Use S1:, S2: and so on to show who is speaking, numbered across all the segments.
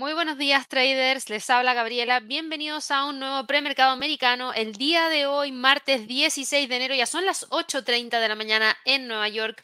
S1: Muy buenos días traders, les habla Gabriela. Bienvenidos a un nuevo premercado americano. El día de hoy, martes 16 de enero, ya son las 8.30 de la mañana en Nueva York.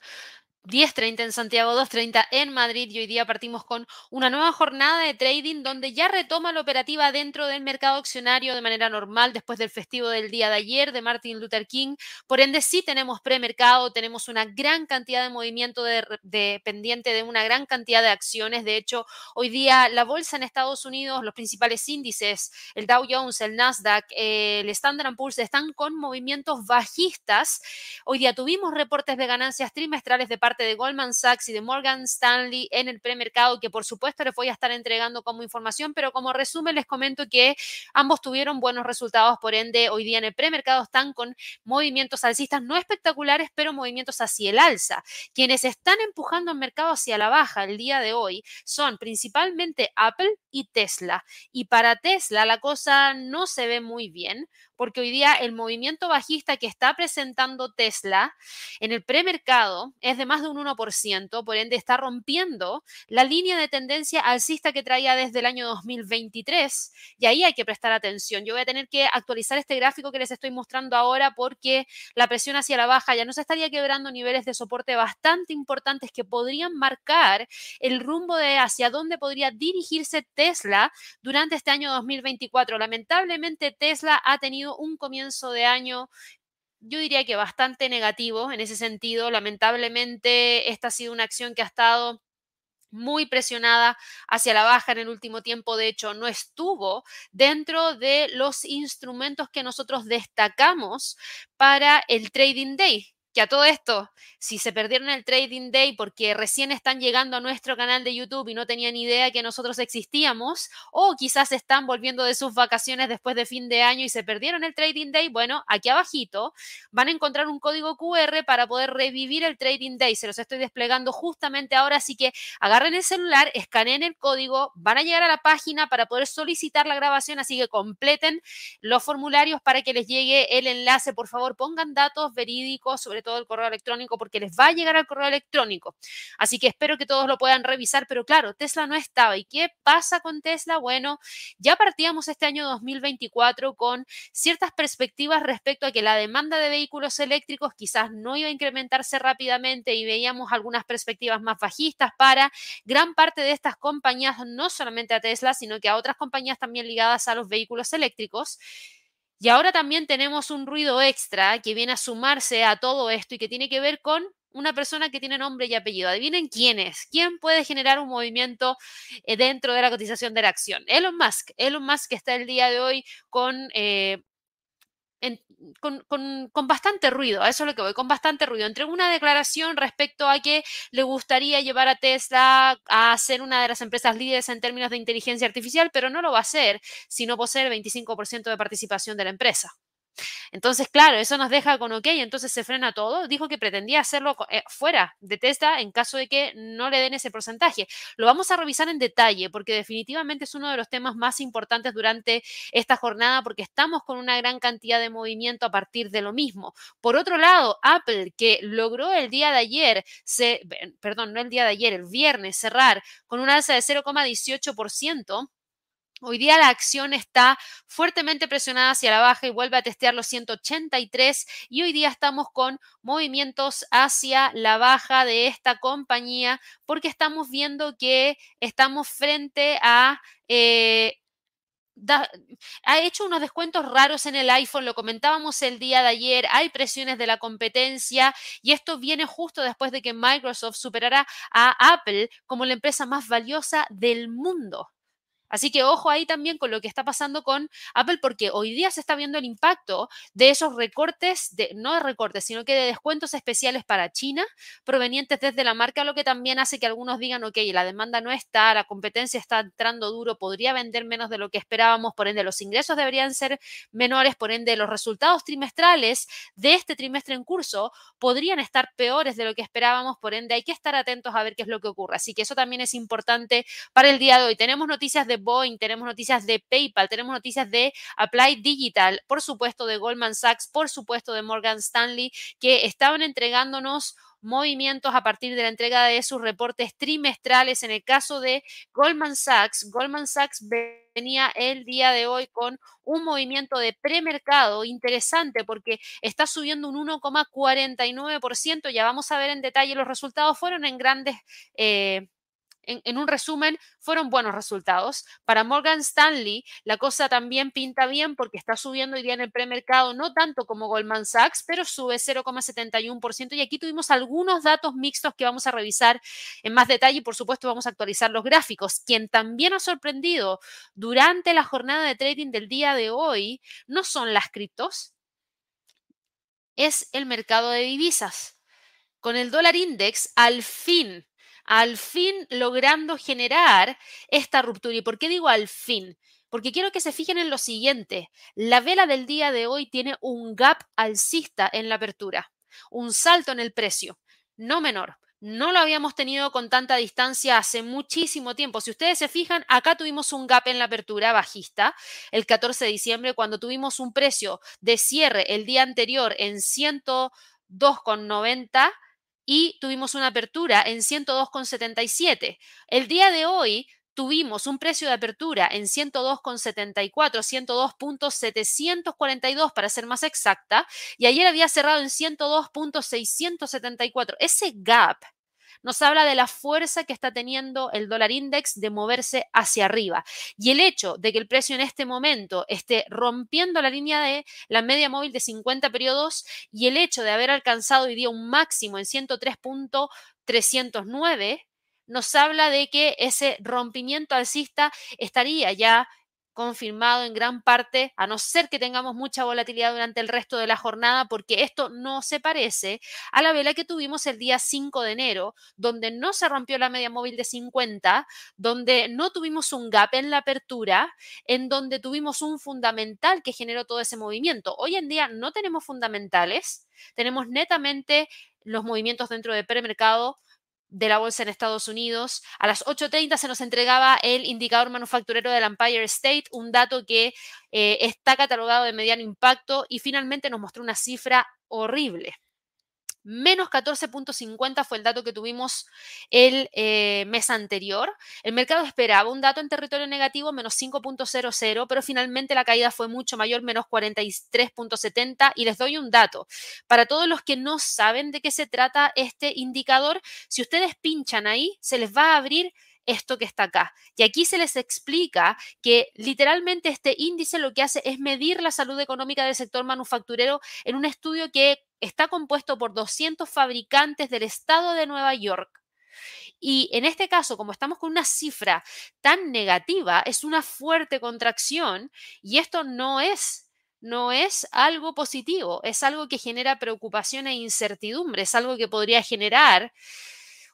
S1: 10.30 en Santiago, 2.30 en Madrid y hoy día partimos con una nueva jornada de trading donde ya retoma la operativa dentro del mercado accionario de manera normal después del festivo del día de ayer de Martin Luther King. Por ende, sí tenemos premercado, tenemos una gran cantidad de movimiento de, pendiente de una gran cantidad de acciones. De hecho, hoy día la bolsa en Estados Unidos, los principales índices, el Dow Jones, el Nasdaq, el Standard Poor's están con movimientos bajistas. Hoy día tuvimos reportes de ganancias trimestrales de parte de Goldman Sachs y de Morgan Stanley en el premercado, que por supuesto les voy a estar entregando como información, pero como resumen les comento que ambos tuvieron buenos resultados, por ende hoy día en el premercado están con movimientos alcistas no espectaculares, pero movimientos hacia el alza. Quienes están empujando el mercado hacia la baja el día de hoy son principalmente Apple y Tesla. Y para Tesla la cosa no se ve muy bien porque hoy día el movimiento bajista que está presentando Tesla en el premercado es de más de un 1%, por ende está rompiendo la línea de tendencia alcista que traía desde el año 2023 y ahí hay que prestar atención. Yo voy a tener que actualizar este gráfico que les estoy mostrando ahora porque la presión hacia la baja ya no se estaría quebrando niveles de soporte bastante importantes que podrían marcar el rumbo de hacia dónde podría dirigirse Tesla durante este año 2024. Lamentablemente Tesla ha tenido un comienzo de año yo diría que bastante negativo en ese sentido. Lamentablemente, esta ha sido una acción que ha estado muy presionada hacia la baja en el último tiempo. De hecho, no estuvo dentro de los instrumentos que nosotros destacamos para el trading day que a todo esto, si se perdieron el Trading Day porque recién están llegando a nuestro canal de YouTube y no tenían idea que nosotros existíamos, o quizás están volviendo de sus vacaciones después de fin de año y se perdieron el Trading Day, bueno, aquí abajito van a encontrar un código QR para poder revivir el Trading Day. Se los estoy desplegando justamente ahora, así que agarren el celular, escaneen el código, van a llegar a la página para poder solicitar la grabación, así que completen los formularios para que les llegue el enlace. Por favor, pongan datos verídicos, sobre todo el correo electrónico porque les va a llegar al correo electrónico. Así que espero que todos lo puedan revisar, pero claro, Tesla no estaba. ¿Y qué pasa con Tesla? Bueno, ya partíamos este año 2024 con ciertas perspectivas respecto a que la demanda de vehículos eléctricos quizás no iba a incrementarse rápidamente y veíamos algunas perspectivas más bajistas para gran parte de estas compañías, no solamente a Tesla, sino que a otras compañías también ligadas a los vehículos eléctricos. Y ahora también tenemos un ruido extra que viene a sumarse a todo esto y que tiene que ver con una persona que tiene nombre y apellido. Adivinen quién es. ¿Quién puede generar un movimiento eh, dentro de la cotización de la acción? Elon Musk. Elon Musk está el día de hoy con eh, con, bastante ruido, a eso es lo que voy, con bastante ruido. Entre una declaración respecto a que le gustaría llevar a Tesla a ser una de las empresas líderes en términos de inteligencia artificial, pero no lo va a hacer si no posee el 25% de participación de la empresa. Entonces, claro, eso nos deja con ok, entonces se frena todo. Dijo que pretendía hacerlo eh, fuera de Tesla en caso de que no le den ese porcentaje. Lo vamos a revisar en detalle porque definitivamente es uno de los temas más importantes durante esta jornada porque estamos con una gran cantidad de movimiento a partir de lo mismo. Por otro lado, Apple, que logró el día de ayer, se, perdón, no el día de ayer, el viernes cerrar con una alza de 0,18%, Hoy día la acción está fuertemente presionada hacia la baja y vuelve a testear los 183 y hoy día estamos con movimientos hacia la baja de esta compañía porque estamos viendo que estamos frente a... Eh, ha hecho unos descuentos raros en el iPhone, lo comentábamos el día de ayer, hay presiones de la competencia y esto viene justo después de que Microsoft superara a Apple como la empresa más valiosa del mundo. Así que ojo ahí también con lo que está pasando con Apple, porque hoy día se está viendo el impacto de esos recortes, de, no de recortes, sino que de descuentos especiales para China, provenientes desde la marca, lo que también hace que algunos digan, ok, la demanda no está, la competencia está entrando duro, podría vender menos de lo que esperábamos, por ende los ingresos deberían ser menores, por ende los resultados trimestrales de este trimestre en curso podrían estar peores de lo que esperábamos, por ende hay que estar atentos a ver qué es lo que ocurre. Así que eso también es importante para el día de hoy. Tenemos noticias de Boeing, tenemos noticias de PayPal, tenemos noticias de Applied Digital, por supuesto de Goldman Sachs, por supuesto de Morgan Stanley, que estaban entregándonos movimientos a partir de la entrega de sus reportes trimestrales. En el caso de Goldman Sachs, Goldman Sachs venía el día de hoy con un movimiento de premercado interesante porque está subiendo un 1,49%. Ya vamos a ver en detalle los resultados. Fueron en grandes... Eh, en, un resumen, fueron buenos resultados. Para Morgan Stanley, la cosa también pinta bien porque está subiendo hoy día en el premercado, no tanto como Goldman Sachs, pero sube 0,71%. Y aquí tuvimos algunos datos mixtos que vamos a revisar en más detalle y, por supuesto, vamos a actualizar los gráficos. Quien también ha sorprendido durante la jornada de trading del día de hoy no son las criptos, es el mercado de divisas. Con el dólar index, al fin al fin logrando generar esta ruptura. ¿Y por qué digo al fin? Porque quiero que se fijen en lo siguiente. La vela del día de hoy tiene un gap alcista en la apertura, un salto en el precio, no menor. No lo habíamos tenido con tanta distancia hace muchísimo tiempo. Si ustedes se fijan, acá tuvimos un gap en la apertura bajista el 14 de diciembre cuando tuvimos un precio de cierre el día anterior en 102,90 y tuvimos una apertura en 102,77. El día de hoy tuvimos un precio de apertura en 102,74, 102.742 para ser más exacta, y ayer había cerrado en 102.674. Ese gap nos habla de la fuerza que está teniendo el dólar index de moverse hacia arriba. Y el hecho de que el precio en este momento esté rompiendo la línea de la media móvil de 50 periodos y el hecho de haber alcanzado hoy día un máximo en 103.309 nos habla de que ese rompimiento alcista estaría ya confirmado en gran parte, a no ser que tengamos mucha volatilidad durante el resto de la jornada, porque esto no se parece a la vela que tuvimos el día 5 de enero, donde no se rompió la media móvil de 50, donde no tuvimos un gap en la apertura, en donde tuvimos un fundamental que generó todo ese movimiento. Hoy en día no tenemos fundamentales, tenemos netamente los movimientos dentro de premercado de la bolsa en Estados Unidos. A las 8.30 se nos entregaba el indicador manufacturero del Empire State, un dato que eh, está catalogado de mediano impacto y finalmente nos mostró una cifra horrible. Menos 14.50 fue el dato que tuvimos el eh, mes anterior. El mercado esperaba un dato en territorio negativo, menos 5.00, pero finalmente la caída fue mucho mayor, menos 43.70. Y les doy un dato. Para todos los que no saben de qué se trata este indicador, si ustedes pinchan ahí, se les va a abrir esto que está acá. Y aquí se les explica que literalmente este índice lo que hace es medir la salud económica del sector manufacturero en un estudio que está compuesto por 200 fabricantes del estado de Nueva York. Y en este caso, como estamos con una cifra tan negativa, es una fuerte contracción y esto no es no es algo positivo, es algo que genera preocupación e incertidumbre, es algo que podría generar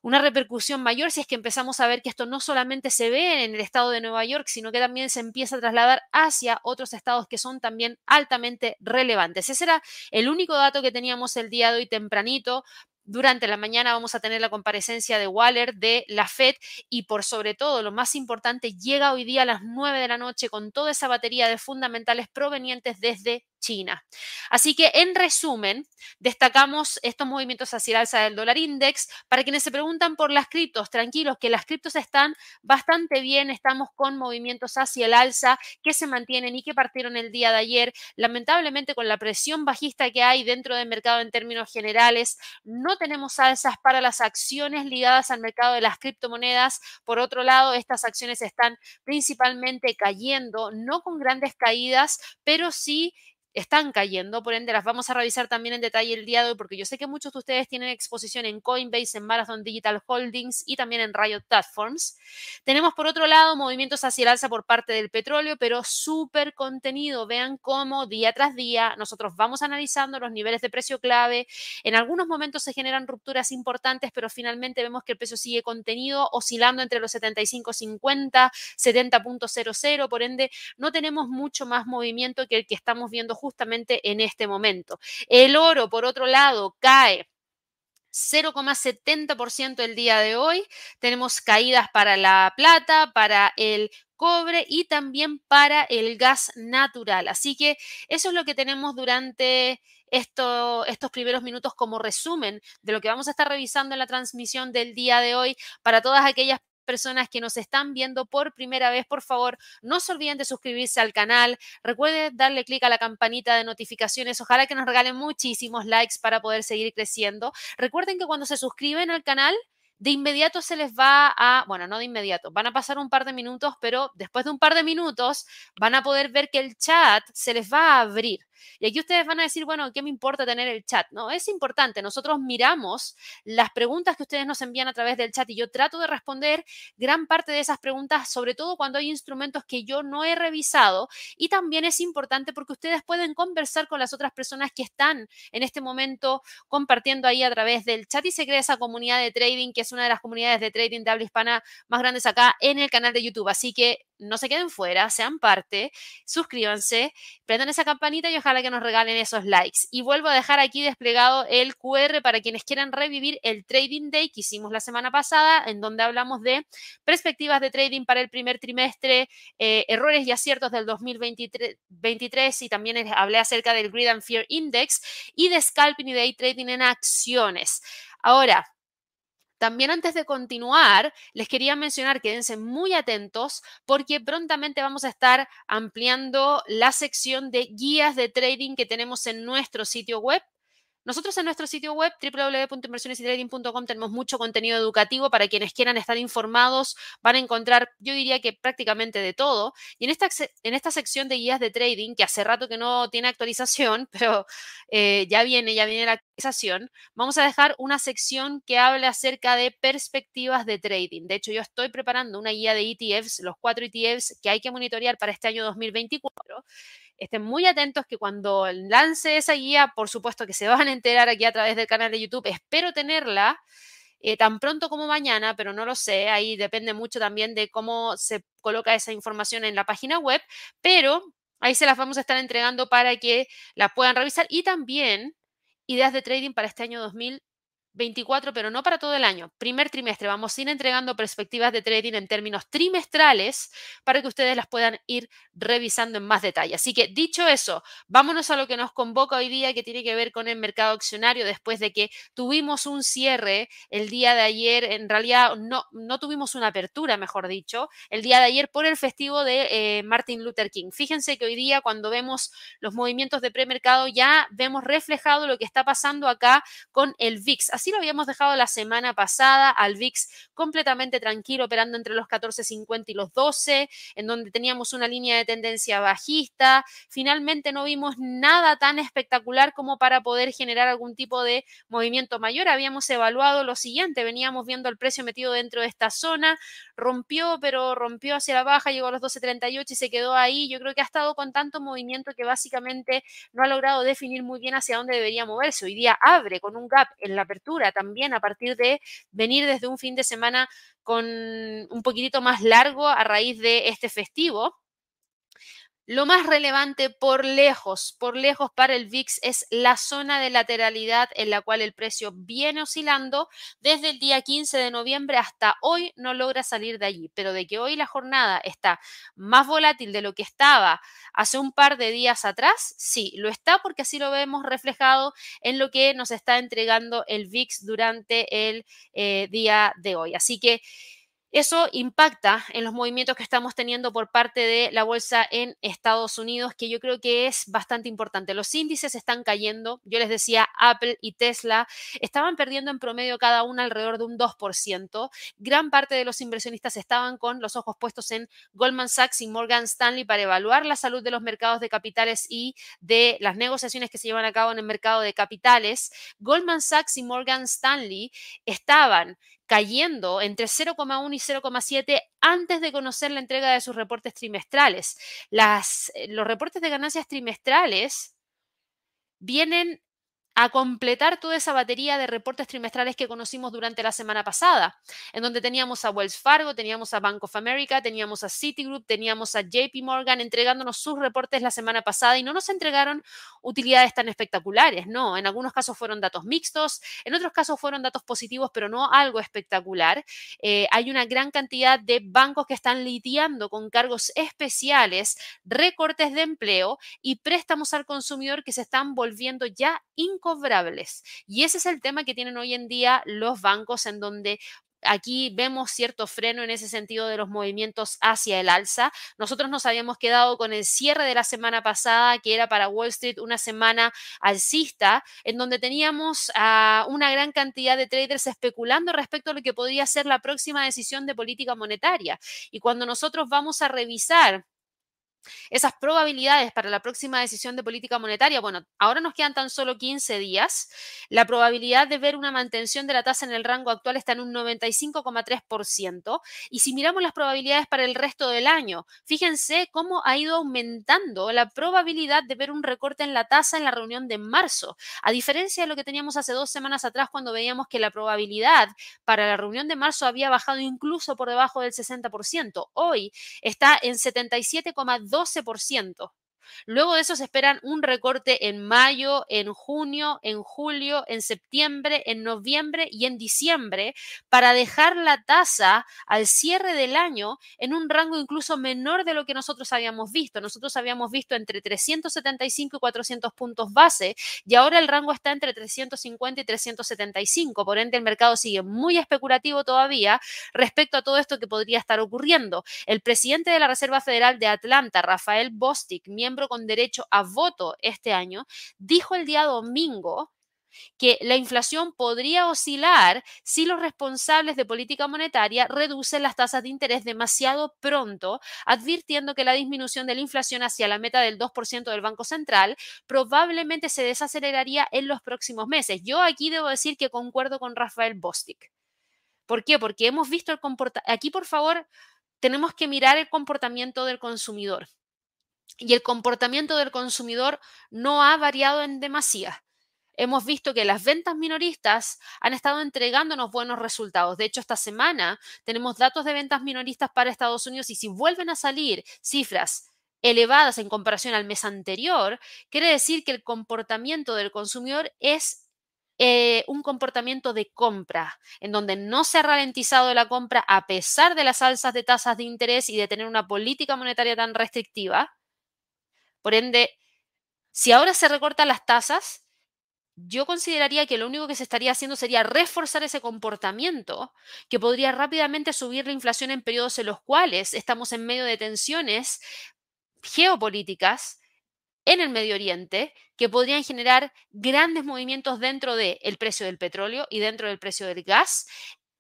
S1: una repercusión mayor si es que empezamos a ver que esto no solamente se ve en el estado de Nueva York, sino que también se empieza a trasladar hacia otros estados que son también altamente relevantes. Ese era el único dato que teníamos el día de hoy tempranito durante la mañana vamos a tener la comparecencia de Waller de la Fed y por sobre todo, lo más importante, llega hoy día a las 9 de la noche con toda esa batería de fundamentales provenientes desde China. Así que en resumen, destacamos estos movimientos hacia el alza del dólar index. Para quienes se preguntan por las criptos, tranquilos que las criptos están bastante bien, estamos con movimientos hacia el alza que se mantienen y que partieron el día de ayer. Lamentablemente con la presión bajista que hay dentro del mercado en términos generales, no tenemos alzas para las acciones ligadas al mercado de las criptomonedas. Por otro lado, estas acciones están principalmente cayendo, no con grandes caídas, pero sí están cayendo, por ende las vamos a revisar también en detalle el día de hoy porque yo sé que muchos de ustedes tienen exposición en Coinbase, en Marathon Digital Holdings y también en Riot Platforms. Tenemos por otro lado movimientos hacia el alza por parte del petróleo, pero súper contenido. Vean cómo día tras día nosotros vamos analizando los niveles de precio clave. En algunos momentos se generan rupturas importantes, pero finalmente vemos que el precio sigue contenido, oscilando entre los 75.50, 70.00, por ende no tenemos mucho más movimiento que el que estamos viendo justamente en este momento. El oro, por otro lado, cae 0,70% el día de hoy. Tenemos caídas para la plata, para el cobre y también para el gas natural. Así que eso es lo que tenemos durante esto, estos primeros minutos como resumen de lo que vamos a estar revisando en la transmisión del día de hoy para todas aquellas personas que nos están viendo por primera vez, por favor, no se olviden de suscribirse al canal. Recuerden darle clic a la campanita de notificaciones. Ojalá que nos regalen muchísimos likes para poder seguir creciendo. Recuerden que cuando se suscriben al canal, de inmediato se les va a, bueno, no de inmediato, van a pasar un par de minutos, pero después de un par de minutos van a poder ver que el chat se les va a abrir. Y aquí ustedes van a decir, bueno, ¿qué me importa tener el chat? No, es importante. Nosotros miramos las preguntas que ustedes nos envían a través del chat y yo trato de responder gran parte de esas preguntas, sobre todo cuando hay instrumentos que yo no he revisado. Y también es importante porque ustedes pueden conversar con las otras personas que están en este momento compartiendo ahí a través del chat y se crea esa comunidad de trading, que es una de las comunidades de trading de habla hispana más grandes acá en el canal de YouTube. Así que no se queden fuera, sean parte, suscríbanse, prendan esa campanita y ojalá que nos regalen esos likes. Y vuelvo a dejar aquí desplegado el QR para quienes quieran revivir el Trading Day que hicimos la semana pasada, en donde hablamos de perspectivas de trading para el primer trimestre, eh, errores y aciertos del 2023 y también hablé acerca del Grid and Fear Index y de scalping y day trading en acciones. Ahora, también antes de continuar, les quería mencionar, quédense muy atentos porque prontamente vamos a estar ampliando la sección de guías de trading que tenemos en nuestro sitio web. Nosotros en nuestro sitio web www.inversionesytrading.com tenemos mucho contenido educativo para quienes quieran estar informados. Van a encontrar, yo diría que prácticamente de todo. Y en esta, en esta sección de guías de trading, que hace rato que no tiene actualización, pero eh, ya viene, ya viene la actualización, vamos a dejar una sección que hable acerca de perspectivas de trading. De hecho, yo estoy preparando una guía de ETFs, los cuatro ETFs que hay que monitorear para este año 2024 estén muy atentos que cuando lance esa guía, por supuesto que se van a enterar aquí a través del canal de YouTube. Espero tenerla eh, tan pronto como mañana, pero no lo sé. Ahí depende mucho también de cómo se coloca esa información en la página web, pero ahí se las vamos a estar entregando para que la puedan revisar y también ideas de trading para este año 2020 24, pero no para todo el año. Primer trimestre vamos a ir entregando perspectivas de trading en términos trimestrales para que ustedes las puedan ir revisando en más detalle. Así que dicho eso, vámonos a lo que nos convoca hoy día que tiene que ver con el mercado accionario después de que tuvimos un cierre el día de ayer, en realidad no, no tuvimos una apertura, mejor dicho, el día de ayer por el festivo de eh, Martin Luther King. Fíjense que hoy día cuando vemos los movimientos de premercado ya vemos reflejado lo que está pasando acá con el VIX. Así lo habíamos dejado la semana pasada al VIX completamente tranquilo, operando entre los 14.50 y los 12, en donde teníamos una línea de tendencia bajista. Finalmente no vimos nada tan espectacular como para poder generar algún tipo de movimiento mayor. Habíamos evaluado lo siguiente, veníamos viendo el precio metido dentro de esta zona, rompió, pero rompió hacia la baja, llegó a los 12.38 y se quedó ahí. Yo creo que ha estado con tanto movimiento que básicamente no ha logrado definir muy bien hacia dónde debería moverse. Hoy día abre con un gap en la apertura también a partir de venir desde un fin de semana con un poquitito más largo a raíz de este festivo. Lo más relevante por lejos, por lejos para el VIX es la zona de lateralidad en la cual el precio viene oscilando desde el día 15 de noviembre hasta hoy no logra salir de allí, pero de que hoy la jornada está más volátil de lo que estaba hace un par de días atrás, sí, lo está porque así lo vemos reflejado en lo que nos está entregando el VIX durante el eh, día de hoy. Así que eso impacta en los movimientos que estamos teniendo por parte de la bolsa en Estados Unidos, que yo creo que es bastante importante. Los índices están cayendo. Yo les decía, Apple y Tesla estaban perdiendo en promedio cada una alrededor de un 2%. Gran parte de los inversionistas estaban con los ojos puestos en Goldman Sachs y Morgan Stanley para evaluar la salud de los mercados de capitales y de las negociaciones que se llevan a cabo en el mercado de capitales. Goldman Sachs y Morgan Stanley estaban cayendo entre 0,1 y 0,7 antes de conocer la entrega de sus reportes trimestrales. Las, eh, los reportes de ganancias trimestrales vienen a completar toda esa batería de reportes trimestrales que conocimos durante la semana pasada, en donde teníamos a Wells Fargo, teníamos a Bank of America, teníamos a Citigroup, teníamos a JP Morgan entregándonos sus reportes la semana pasada y no nos entregaron utilidades tan espectaculares, no, en algunos casos fueron datos mixtos, en otros casos fueron datos positivos, pero no algo espectacular. Eh, hay una gran cantidad de bancos que están lidiando con cargos especiales, recortes de empleo y préstamos al consumidor que se están volviendo ya Y ese es el tema que tienen hoy en día los bancos en donde Aquí vemos cierto freno en ese sentido de los movimientos hacia el alza. Nosotros nos habíamos quedado con el cierre de la semana pasada, que era para Wall Street una semana alcista, en donde teníamos a una gran cantidad de traders especulando respecto a lo que podría ser la próxima decisión de política monetaria. Y cuando nosotros vamos a revisar esas probabilidades para la próxima decisión de política monetaria, bueno, ahora nos quedan tan solo 15 días. La probabilidad de ver una mantención de la tasa en el rango actual está en un 95,3%. Y si miramos las probabilidades para el resto del año, fíjense cómo ha ido aumentando la probabilidad de ver un recorte en la tasa en la reunión de marzo. A diferencia de lo que teníamos hace dos semanas atrás cuando veíamos que la probabilidad para la reunión de marzo había bajado incluso por debajo del 60%. Hoy está en 77,2%. 12%. Luego de eso se esperan un recorte en mayo, en junio, en julio, en septiembre, en noviembre y en diciembre para dejar la tasa al cierre del año en un rango incluso menor de lo que nosotros habíamos visto. Nosotros habíamos visto entre 375 y 400 puntos base y ahora el rango está entre 350 y 375. Por ende, el mercado sigue muy especulativo todavía respecto a todo esto que podría estar ocurriendo. El presidente de la Reserva Federal de Atlanta, Rafael Bostic, miembro con derecho a voto este año, dijo el día domingo que la inflación podría oscilar si los responsables de política monetaria reducen las tasas de interés demasiado pronto, advirtiendo que la disminución de la inflación hacia la meta del 2% del Banco Central probablemente se desaceleraría en los próximos meses. Yo aquí debo decir que concuerdo con Rafael Bostic. ¿Por qué? Porque hemos visto el comportamiento. Aquí, por favor, tenemos que mirar el comportamiento del consumidor y el comportamiento del consumidor no ha variado en demasía. Hemos visto que las ventas minoristas han estado entregándonos buenos resultados. De hecho, esta semana tenemos datos de ventas minoristas para Estados Unidos y si vuelven a salir cifras elevadas en comparación al mes anterior, quiere decir que el comportamiento del consumidor es eh, un comportamiento de compra, en donde no se ha ralentizado la compra a pesar de las alzas de tasas de interés y de tener una política monetaria tan restrictiva por ende, si ahora se recortan las tasas, yo consideraría que lo único que se estaría haciendo sería reforzar ese comportamiento que podría rápidamente subir la inflación en periodos en los cuales estamos en medio de tensiones geopolíticas en el Medio Oriente que podrían generar grandes movimientos dentro del precio del petróleo y dentro del precio del gas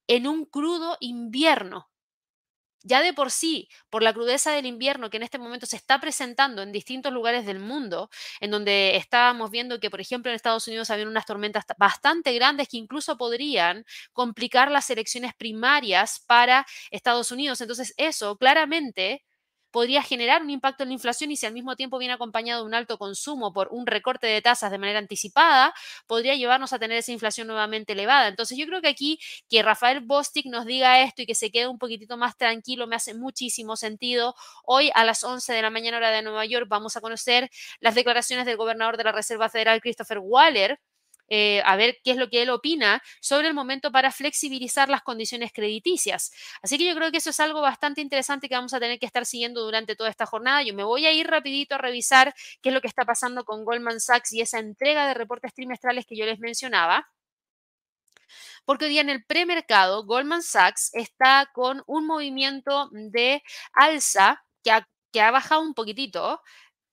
S1: en un crudo invierno ya de por sí, por la crudeza del invierno que en este momento se está presentando en distintos lugares del mundo, en donde estábamos viendo que, por ejemplo, en Estados Unidos habían unas tormentas bastante grandes que incluso podrían complicar las elecciones primarias para Estados Unidos. Entonces, eso claramente podría generar un impacto en la inflación y si al mismo tiempo viene acompañado de un alto consumo por un recorte de tasas de manera anticipada, podría llevarnos a tener esa inflación nuevamente elevada. Entonces yo creo que aquí que Rafael Bostic nos diga esto y que se quede un poquitito más tranquilo me hace muchísimo sentido. Hoy a las 11 de la mañana hora de Nueva York vamos a conocer las declaraciones del gobernador de la Reserva Federal, Christopher Waller, eh, a ver qué es lo que él opina sobre el momento para flexibilizar las condiciones crediticias. Así que yo creo que eso es algo bastante interesante que vamos a tener que estar siguiendo durante toda esta jornada. Yo me voy a ir rapidito a revisar qué es lo que está pasando con Goldman Sachs y esa entrega de reportes trimestrales que yo les mencionaba porque hoy en el premercado Goldman Sachs está con un movimiento de alza que ha, que ha bajado un poquitito,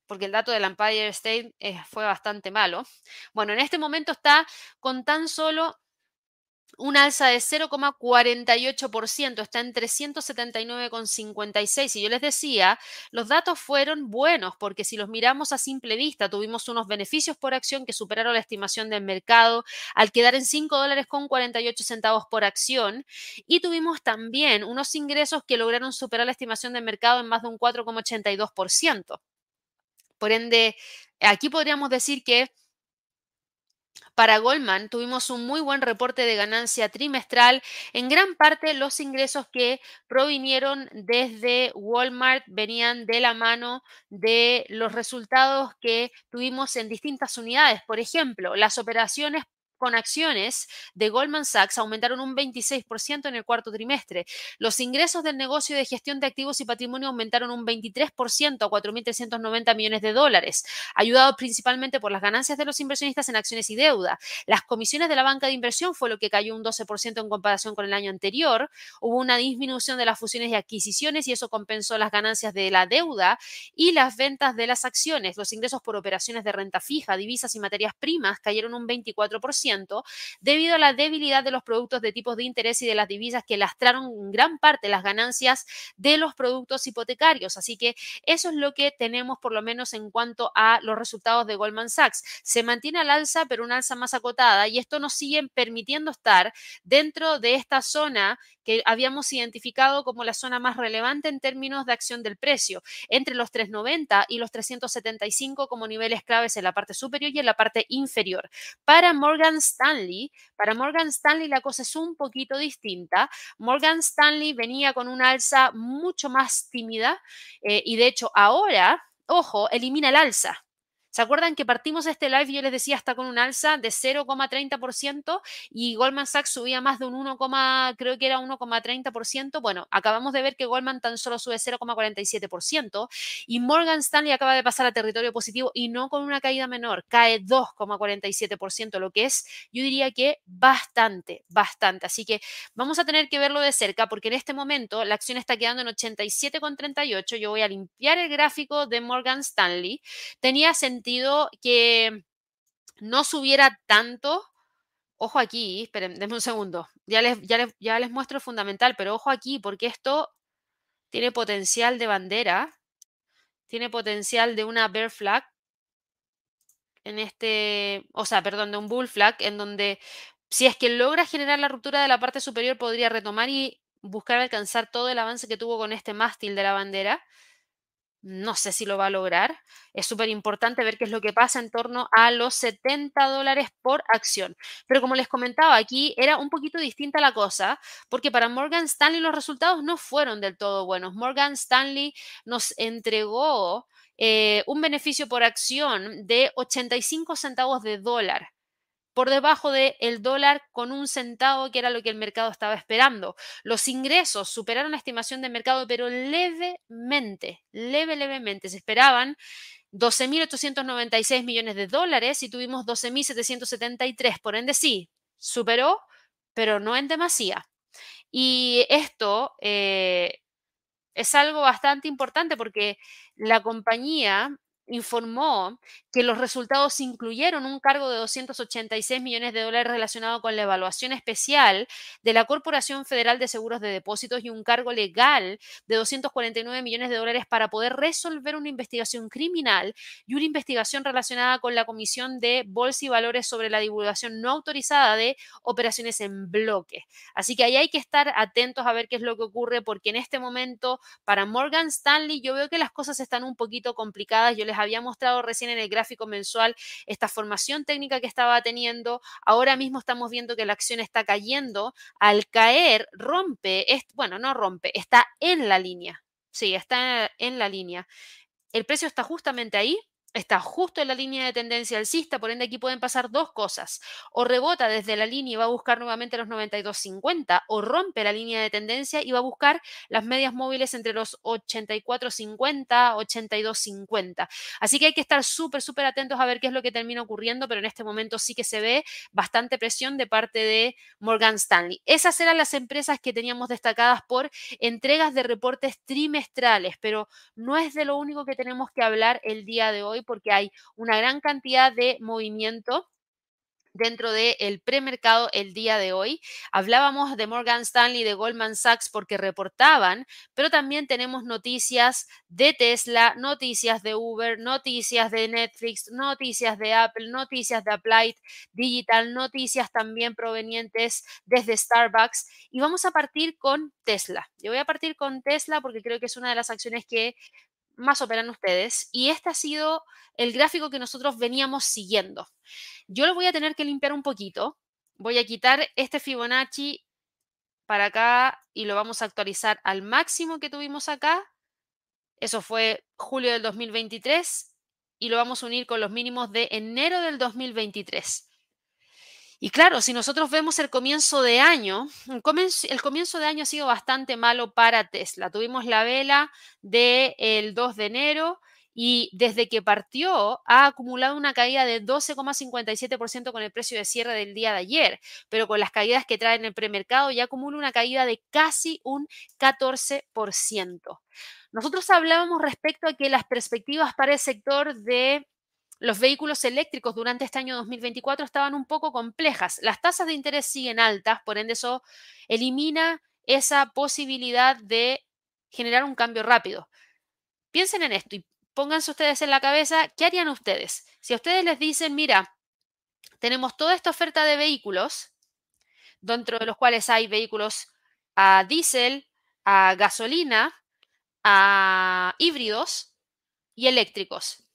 S1: porque el dato del Empire State eh, fue bastante malo. Bueno, en este momento está con tan solo un alza de 0,48%, está en 379,56. Y yo les decía, los datos fueron buenos porque si los miramos a simple vista, tuvimos unos beneficios por acción que superaron la estimación del mercado al quedar en 5 dólares con 48 centavos por acción. Y tuvimos también unos ingresos que lograron superar la estimación del mercado en más de un 4,82%. Por ende, aquí podríamos decir que Para Goldman tuvimos un muy buen reporte de ganancia trimestral. En gran parte los ingresos que provinieron desde Walmart venían de la mano de los resultados que tuvimos en distintas unidades. Por ejemplo, las operaciones con acciones de Goldman Sachs aumentaron un 26% en el cuarto trimestre. Los ingresos del negocio de gestión de activos y patrimonio aumentaron un 23% a 4.390 millones de dólares, ayudados principalmente por las ganancias de los inversionistas en acciones y deuda. Las comisiones de la banca de inversión fue lo que cayó un 12% en comparación con el año anterior. Hubo una disminución de las fusiones y adquisiciones y eso compensó las ganancias de la deuda y las ventas de las acciones. Los ingresos por operaciones de renta fija, divisas y materias primas cayeron un 24% debido a la debilidad de los productos de tipos de interés y de las divisas que lastraron en gran parte las ganancias de los productos hipotecarios. Así que eso es lo que tenemos por lo menos en cuanto a los resultados de Goldman Sachs. Se mantiene al alza, pero una alza más acotada y esto nos sigue permitiendo estar dentro de esta zona que habíamos identificado como la zona más relevante en términos de acción del precio, entre los 390 y los 375 como niveles claves en la parte superior y en la parte inferior. Para Morgan Stanley, para Morgan Stanley la cosa es un poquito distinta. Morgan Stanley venía con una alza mucho más tímida eh, y de hecho ahora, ojo, elimina el alza. ¿Se acuerdan que partimos este live yo les decía hasta con un alza de 0,30% y Goldman Sachs subía más de un 1, creo que era 1,30%? Bueno, acabamos de ver que Goldman tan solo sube 0,47% y Morgan Stanley acaba de pasar a territorio positivo y no con una caída menor, cae 2,47%, lo que es, yo diría que bastante, bastante. Así que vamos a tener que verlo de cerca porque en este momento la acción está quedando en 87,38. Yo voy a limpiar el gráfico de Morgan Stanley. Tenía sentido sentido que no subiera tanto. Ojo aquí, esperen, denme un segundo. Ya les, muestro fundamental, pero ojo aquí, porque esto tiene potencial de bandera, tiene potencial de una bear flag en este, o sea, perdón, de un bull flag, en donde si es que logra generar la ruptura de la parte superior, podría retomar y buscar alcanzar todo el avance que tuvo con este mástil de la bandera. No sé si lo va a lograr. Es súper importante ver qué es lo que pasa en torno a los 70 dólares por acción. Pero como les comentaba, aquí era un poquito distinta la cosa, porque para Morgan Stanley los resultados no fueron del todo buenos. Morgan Stanley nos entregó eh, un beneficio por acción de 85 centavos de dólar por debajo del el dólar con un centavo, que era lo que el mercado estaba esperando. Los ingresos superaron la estimación de mercado, pero levemente, leve, levemente. Se esperaban 12.896 millones de dólares y tuvimos 12.773. Por ende, sí, superó, pero no en demasía. Y esto eh, es algo bastante importante porque la compañía informó que los resultados incluyeron un cargo de 286 millones de dólares relacionado con la evaluación especial de la Corporación Federal de Seguros de Depósitos y un cargo legal de 249 millones de dólares para poder resolver una investigación criminal y una investigación relacionada con la Comisión de Bolsa y Valores sobre la divulgación no autorizada de operaciones en bloque. Así que ahí hay que estar atentos a ver qué es lo que ocurre porque en este momento para Morgan Stanley yo veo que las cosas están un poquito complicadas. Yo les había mostrado recién en el gráfico mensual esta formación técnica que estaba teniendo. Ahora mismo estamos viendo que la acción está cayendo. Al caer, rompe, bueno, no rompe, está en la línea. Sí, está en la línea. El precio está justamente ahí, está justo en la línea de tendencia alcista, por ende aquí pueden pasar dos cosas. O rebota desde la línea y va a buscar nuevamente los 92.50, o rompe la línea de tendencia y va a buscar las medias móviles entre los 84.50, 82.50. Así que hay que estar súper, súper atentos a ver qué es lo que termina ocurriendo, pero en este momento sí que se ve bastante presión de parte de Morgan Stanley. Esas eran las empresas que teníamos destacadas por entregas de reportes trimestrales, pero no es de lo único que tenemos que hablar el día de hoy porque hay una gran cantidad de movimiento dentro del premercado el día de hoy. Hablábamos de Morgan Stanley, de Goldman Sachs porque reportaban, pero también tenemos noticias de Tesla, noticias de Uber, noticias de Netflix, noticias de Apple, noticias de Applied Digital, noticias también provenientes desde Starbucks. Y vamos a partir con Tesla. Yo voy a partir con Tesla porque creo que es una de las acciones que más operan ustedes y este ha sido el gráfico que nosotros veníamos siguiendo. Yo lo voy a tener que limpiar un poquito. Voy a quitar este Fibonacci para acá y lo vamos a actualizar al máximo que tuvimos acá. Eso fue julio del 2023 y lo vamos a unir con los mínimos de enero del 2023. Y claro, si nosotros vemos el comienzo de año, el comienzo, de año ha sido bastante malo para Tesla. Tuvimos la vela del 2 de enero y desde que partió ha acumulado una caída de 12,57% con el precio de cierre del día de ayer, pero con las caídas que trae en el premercado ya acumula una caída de casi un 14%. Nosotros hablábamos respecto a que las perspectivas para el sector de los vehículos eléctricos durante este año 2024 estaban un poco complejas. Las tasas de interés siguen altas, por ende eso elimina esa posibilidad de generar un cambio rápido. Piensen en esto y pónganse ustedes en la cabeza, ¿qué harían ustedes? Si a ustedes les dicen, mira, tenemos toda esta oferta de vehículos, dentro de los cuales hay vehículos a diésel, a gasolina, a híbridos y eléctricos.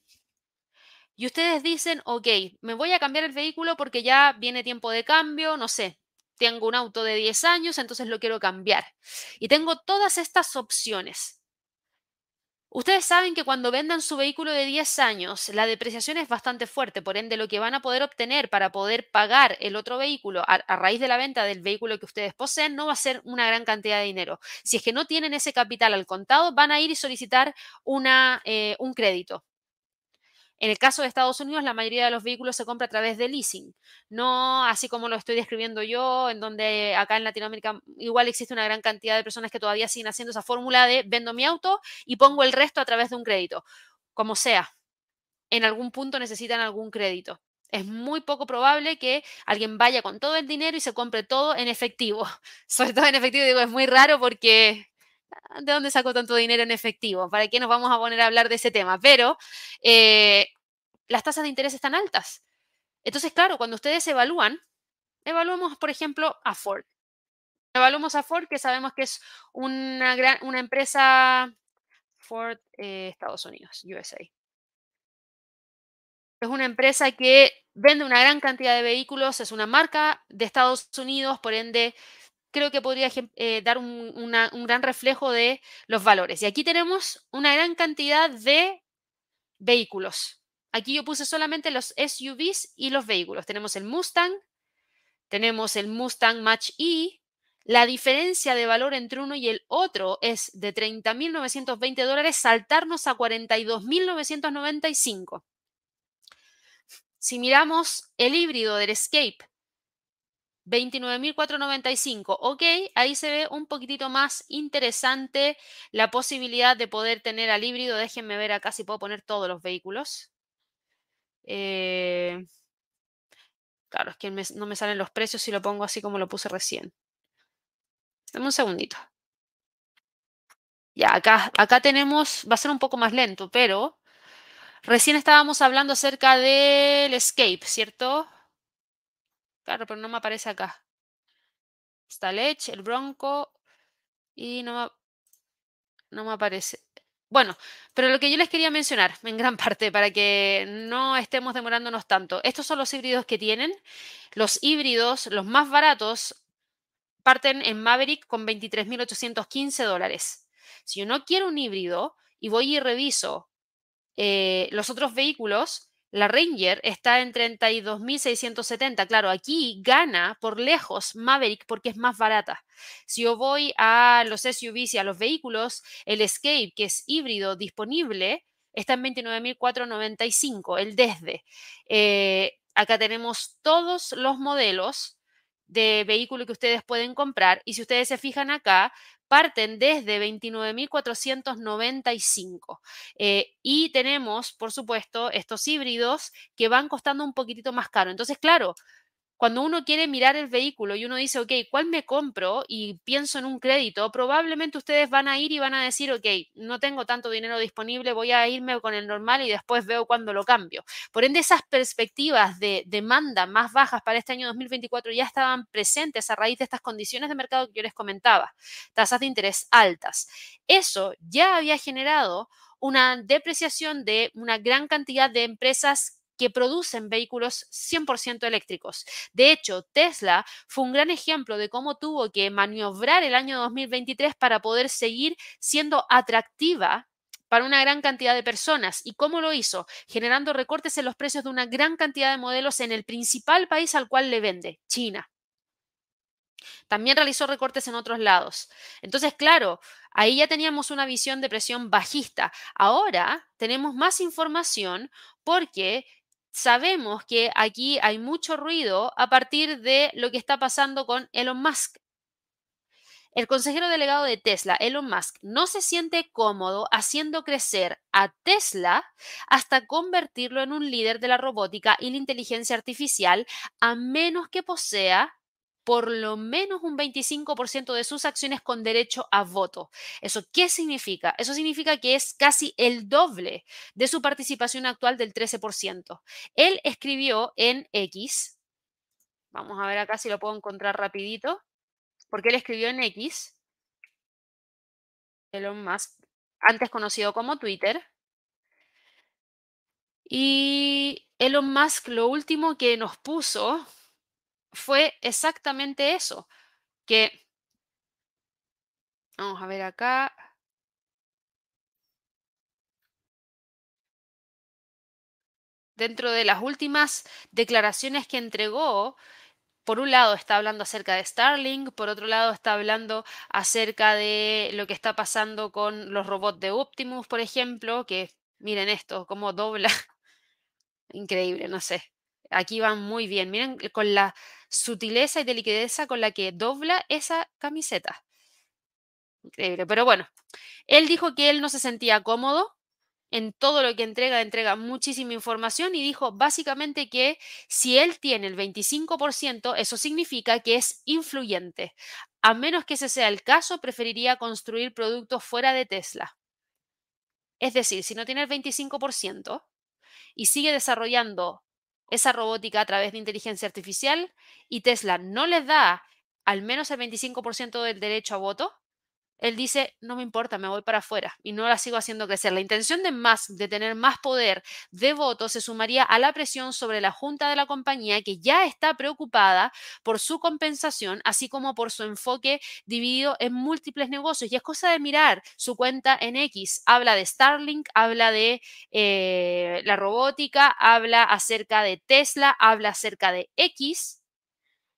S1: Y ustedes dicen, ok, me voy a cambiar el vehículo porque ya viene tiempo de cambio, no sé, tengo un auto de 10 años, entonces lo quiero cambiar. Y tengo todas estas opciones. Ustedes saben que cuando vendan su vehículo de 10 años, la depreciación es bastante fuerte, por ende lo que van a poder obtener para poder pagar el otro vehículo a, raíz de la venta del vehículo que ustedes poseen no va a ser una gran cantidad de dinero. Si es que no tienen ese capital al contado, van a ir y solicitar una, eh, un crédito. En el caso de Estados Unidos, la mayoría de los vehículos se compra a través de leasing, no así como lo estoy describiendo yo, en donde acá en Latinoamérica igual existe una gran cantidad de personas que todavía siguen haciendo esa fórmula de vendo mi auto y pongo el resto a través de un crédito. Como sea, en algún punto necesitan algún crédito. Es muy poco probable que alguien vaya con todo el dinero y se compre todo en efectivo. Sobre todo en efectivo, digo, es muy raro porque ¿de dónde saco tanto dinero en efectivo? ¿Para qué nos vamos a poner a hablar de ese tema? Pero eh, las tasas de interés están altas. Entonces, claro, cuando ustedes evalúan, evaluamos, por ejemplo, a Ford. Evaluamos a Ford, que sabemos que es una, gran, una empresa Ford eh, Estados Unidos, USA. Es una empresa que vende una gran cantidad de vehículos, es una marca de Estados Unidos, por ende creo que podría eh, dar un, gran reflejo de los valores. Y aquí tenemos una gran cantidad de vehículos. Aquí yo puse solamente los SUVs y los vehículos. Tenemos el Mustang, tenemos el Mustang Match E. La diferencia de valor entre uno y el otro es de 30.920 dólares saltarnos a 42.995. Si miramos el híbrido del Escape 29.495. Ok, ahí se ve un poquitito más interesante la posibilidad de poder tener al híbrido. Déjenme ver acá si puedo poner todos los vehículos. Eh, claro, es que no me salen los precios si lo pongo así como lo puse recién. Dame un segundito. Ya, acá, acá tenemos, va a ser un poco más lento, pero recién estábamos hablando acerca del escape, ¿cierto? Claro, pero no me aparece acá. Está Lech, el Bronco y no me, no me aparece. Bueno, pero lo que yo les quería mencionar en gran parte para que no estemos demorándonos tanto, estos son los híbridos que tienen. Los híbridos, los más baratos, parten en Maverick con 23.815 dólares. Si yo no quiero un híbrido y voy y reviso eh, los otros vehículos, la Ranger está en 32.670. Claro, aquí gana por lejos Maverick porque es más barata. Si yo voy a los SUVs y a los vehículos, el Escape, que es híbrido disponible, está en 29.495, el desde. Eh, acá tenemos todos los modelos de vehículo que ustedes pueden comprar y si ustedes se fijan acá, parten desde 29.495. Eh, y tenemos, por supuesto, estos híbridos que van costando un poquitito más caro. Entonces, claro, cuando uno quiere mirar el vehículo y uno dice, ok, ¿cuál me compro? Y pienso en un crédito, probablemente ustedes van a ir y van a decir, ok, no tengo tanto dinero disponible, voy a irme con el normal y después veo cuándo lo cambio. Por ende, esas perspectivas de demanda más bajas para este año 2024 ya estaban presentes a raíz de estas condiciones de mercado que yo les comentaba, tasas de interés altas. Eso ya había generado una depreciación de una gran cantidad de empresas que producen vehículos 100% eléctricos. De hecho, Tesla fue un gran ejemplo de cómo tuvo que maniobrar el año 2023 para poder seguir siendo atractiva para una gran cantidad de personas. ¿Y cómo lo hizo? Generando recortes en los precios de una gran cantidad de modelos en el principal país al cual le vende, China. También realizó recortes en otros lados. Entonces, claro, ahí ya teníamos una visión de presión bajista. Ahora tenemos más información porque sabemos que aquí hay mucho ruido a partir de lo que está pasando con Elon Musk. El consejero delegado de Tesla, Elon Musk, no se siente cómodo haciendo crecer a Tesla hasta convertirlo en un líder de la robótica y la inteligencia artificial, a menos que posea por lo menos un 25% de sus acciones con derecho a voto. ¿Eso qué significa? Eso significa que es casi el doble de su participación actual del 13%. Él escribió en X, vamos a ver acá si lo puedo encontrar rapidito, porque él escribió en X, Elon Musk, antes conocido como Twitter, y Elon Musk lo último que nos puso fue exactamente eso, que, vamos a ver acá, dentro de las últimas declaraciones que entregó, por un lado está hablando acerca de Starlink, por otro lado está hablando acerca de lo que está pasando con los robots de Optimus, por ejemplo, que miren esto, cómo dobla. Increíble, no sé. Aquí van muy bien. Miren con la sutileza y delicadeza con la que dobla esa camiseta. Increíble. Pero bueno, él dijo que él no se sentía cómodo en todo lo que entrega, entrega muchísima información y dijo básicamente que si él tiene el 25%, eso significa que es influyente. A menos que ese sea el caso, preferiría construir productos fuera de Tesla. Es decir, si no tiene el 25% y sigue desarrollando esa robótica a través de inteligencia artificial y Tesla no les da al menos el 25% del derecho a voto, él dice, no me importa, me voy para afuera y no la sigo haciendo crecer. La intención de más, de tener más poder de voto, se sumaría a la presión sobre la junta de la compañía que ya está preocupada por su compensación, así como por su enfoque dividido en múltiples negocios. Y es cosa de mirar su cuenta en X. Habla de Starlink, habla de eh, la robótica, habla acerca de Tesla, habla acerca de X.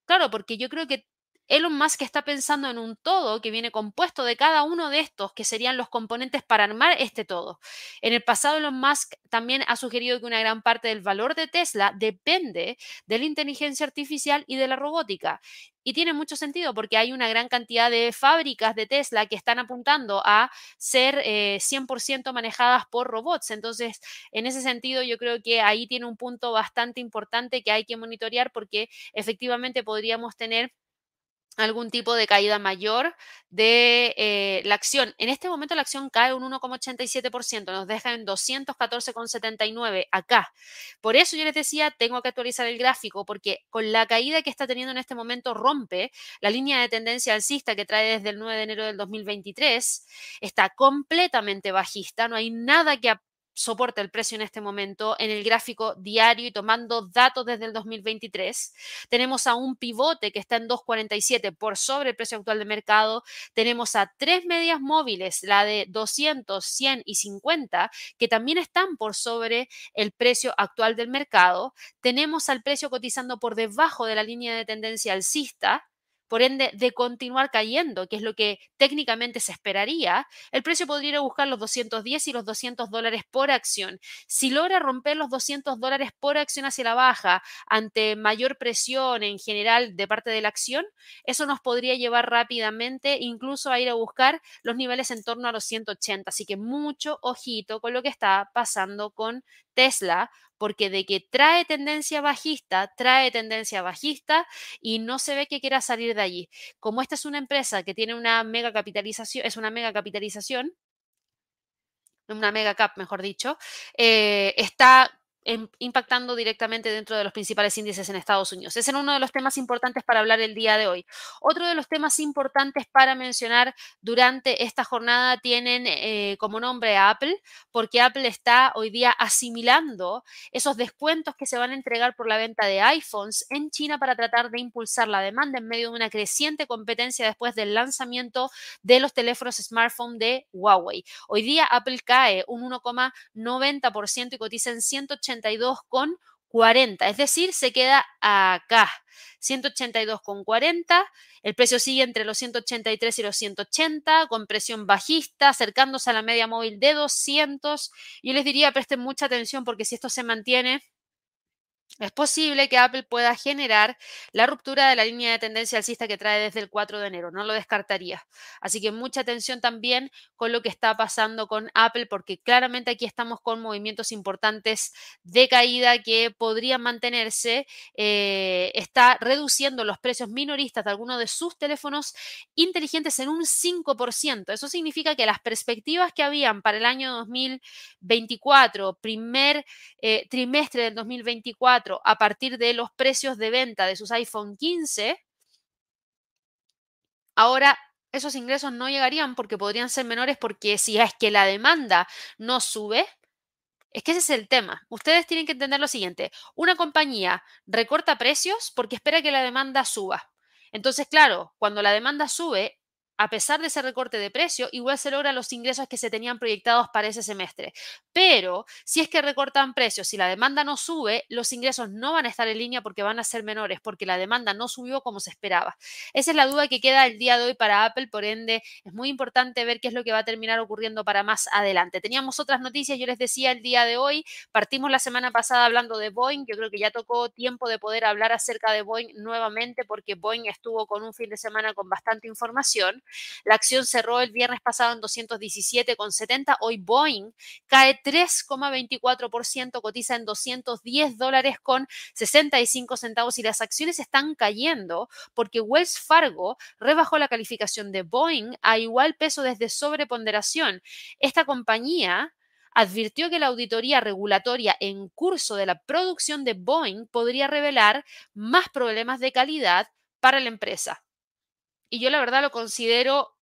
S1: Claro, porque yo creo que Elon Musk está pensando en un todo que viene compuesto de cada uno de estos, que serían los componentes para armar este todo. En el pasado, Elon Musk también ha sugerido que una gran parte del valor de Tesla depende de la inteligencia artificial y de la robótica. Y tiene mucho sentido porque hay una gran cantidad de fábricas de Tesla que están apuntando a ser 100% eh, manejadas por robots. Entonces, en ese sentido, yo creo que ahí tiene un punto bastante importante que hay que monitorear porque efectivamente podríamos tener algún tipo de caída mayor de eh, la acción. En este momento la acción cae un 1,87%, nos deja en 214,79 acá. Por eso yo les decía, tengo que actualizar el gráfico porque con la caída que está teniendo en este momento rompe la línea de tendencia alcista que trae desde el 9 de enero del 2023. Está completamente bajista, no hay nada que soporta el precio en este momento en el gráfico diario y tomando datos desde el 2023. Tenemos a un pivote que está en 2.47 por sobre el precio actual de mercado. Tenemos a tres medias móviles, la de 200, 100 y 50, que también están por sobre el precio actual del mercado. Tenemos al precio cotizando por debajo de la línea de tendencia alcista por ende, de continuar cayendo, que es lo que técnicamente se esperaría, el precio podría ir a buscar los 210 y los 200 dólares por acción. Si logra romper los 200 dólares por acción hacia la baja ante mayor presión en general de parte de la acción, eso nos podría llevar rápidamente incluso a ir a buscar los niveles en torno a los 180. Así que mucho ojito con lo que está pasando con Tesla, porque de que trae tendencia bajista, trae tendencia bajista y no se ve que quiera salir de allí. Como esta es una empresa que tiene una mega capitalización, es una mega capitalización, una mega cap, mejor dicho, eh, está impactando directamente dentro de los principales índices en Estados Unidos. Ese era uno de los temas importantes para hablar el día de hoy. Otro de los temas importantes para mencionar durante esta jornada tienen eh, como nombre a Apple, porque Apple está hoy día asimilando esos descuentos que se van a entregar por la venta de iPhones en China para tratar de impulsar la demanda en medio de una creciente competencia después del lanzamiento de los teléfonos smartphone de Huawei. Hoy día Apple cae un 1,90% y cotiza en 182,40, es decir, se queda acá. 182,40. El precio sigue entre los 183 y los 180, con presión bajista, acercándose a la media móvil de 200. Yo les diría, presten mucha atención porque si esto se mantiene, es posible que Apple pueda generar la ruptura de la línea de tendencia alcista que trae desde el 4 de enero, no lo descartaría. Así que mucha atención también con lo que está pasando con Apple, porque claramente aquí estamos con movimientos importantes de caída que podrían mantenerse. Eh, está reduciendo los precios minoristas de algunos de sus teléfonos inteligentes en un 5%. Eso significa que las perspectivas que habían para el año 2024, primer eh, trimestre del 2024, a partir de los precios de venta de sus iPhone 15, ahora esos ingresos no llegarían porque podrían ser menores porque si es que la demanda no sube, es que ese es el tema. Ustedes tienen que entender lo siguiente. Una compañía recorta precios porque espera que la demanda suba. Entonces, claro, cuando la demanda sube, a pesar de ese recorte de precio, igual se logran los ingresos que se tenían proyectados para ese semestre. Pero si es que recortan precios, si la demanda no sube, los ingresos no van a estar en línea porque van a ser menores, porque la demanda no subió como se esperaba. Esa es la duda que queda el día de hoy para Apple, por ende es muy importante ver qué es lo que va a terminar ocurriendo para más adelante. Teníamos otras noticias, yo les decía el día de hoy, partimos la semana pasada hablando de Boeing, yo creo que ya tocó tiempo de poder hablar acerca de Boeing nuevamente porque Boeing estuvo con un fin de semana con bastante información. La acción cerró el viernes pasado en 217,70. Hoy Boeing cae 3,24%, cotiza en 210 dólares con 65 centavos y las acciones están cayendo porque Wells Fargo rebajó la calificación de Boeing a igual peso desde sobreponderación. Esta compañía advirtió que la auditoría regulatoria en curso de la producción de Boeing podría revelar más problemas de calidad para la empresa. Y yo la verdad lo considero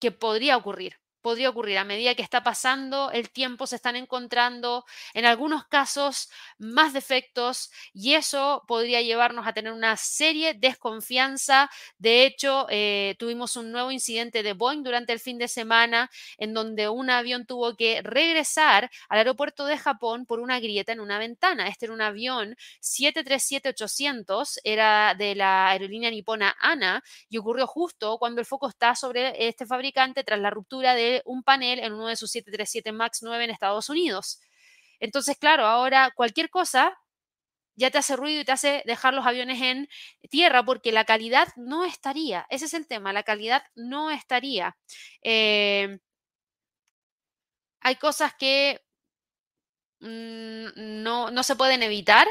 S1: que podría ocurrir podría ocurrir a medida que está pasando el tiempo, se están encontrando en algunos casos más defectos y eso podría llevarnos a tener una serie de desconfianza. De hecho, eh, tuvimos un nuevo incidente de Boeing durante el fin de semana en donde un avión tuvo que regresar al aeropuerto de Japón por una grieta en una ventana. Este era un avión 737-800, era de la aerolínea nipona ANA y ocurrió justo cuando el foco está sobre este fabricante tras la ruptura de un panel en uno de sus 737 MAX 9 en Estados Unidos. Entonces, claro, ahora cualquier cosa ya te hace ruido y te hace dejar los aviones en tierra porque la calidad no estaría. Ese es el tema, la calidad no estaría. Eh, hay cosas que mm, no, se pueden evitar,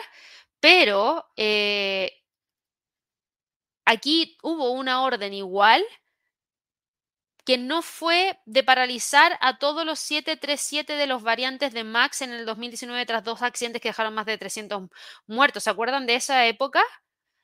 S1: pero eh, aquí hubo una orden igual que no fue de paralizar a todos los 737 de los variantes de MAX en el 2019 tras dos accidentes que dejaron más de 300 muertos. ¿Se acuerdan de esa época?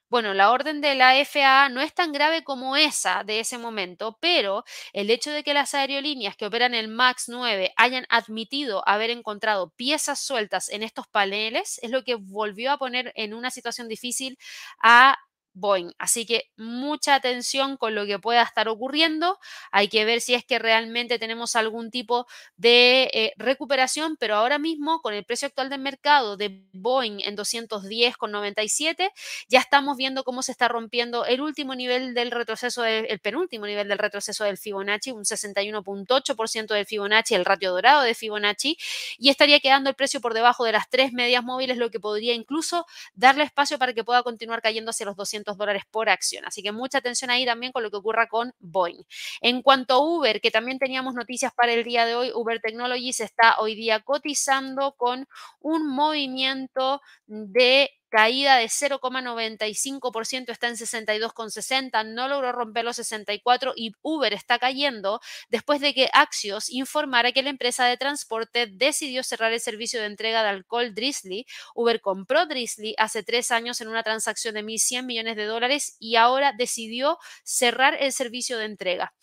S1: Bueno, la orden de la FAA no es tan grave como esa de ese momento, pero el hecho de que las aerolíneas que operan el MAX 9 hayan admitido haber encontrado piezas sueltas en estos paneles es lo que volvió a poner en una situación difícil a Boeing. Así que mucha atención con lo que pueda estar ocurriendo. Hay que ver si es que realmente tenemos algún tipo de eh, recuperación, pero ahora mismo con el precio actual del mercado de Boeing en 210,97, ya estamos viendo cómo se está rompiendo el último nivel del retroceso, el penúltimo nivel del retroceso del Fibonacci, un 61.8% del Fibonacci, el ratio dorado de Fibonacci, y estaría quedando el precio por debajo de las tres medias móviles, lo que podría incluso darle espacio para que pueda continuar cayendo hacia los 200 dólares por acción. Así que mucha atención ahí también con lo que ocurra con Boeing. En cuanto a Uber, que también teníamos noticias para el día de hoy, Uber Technologies está hoy día cotizando con un movimiento de caída de 0,95%, está en 62,60, no logró romper los 64 y Uber está cayendo después de que Axios informara que la empresa de transporte decidió cerrar el servicio de entrega de alcohol Drizzly. Uber compró Drizzly hace tres años en una transacción de 1.100 millones de dólares y ahora decidió cerrar el servicio de entrega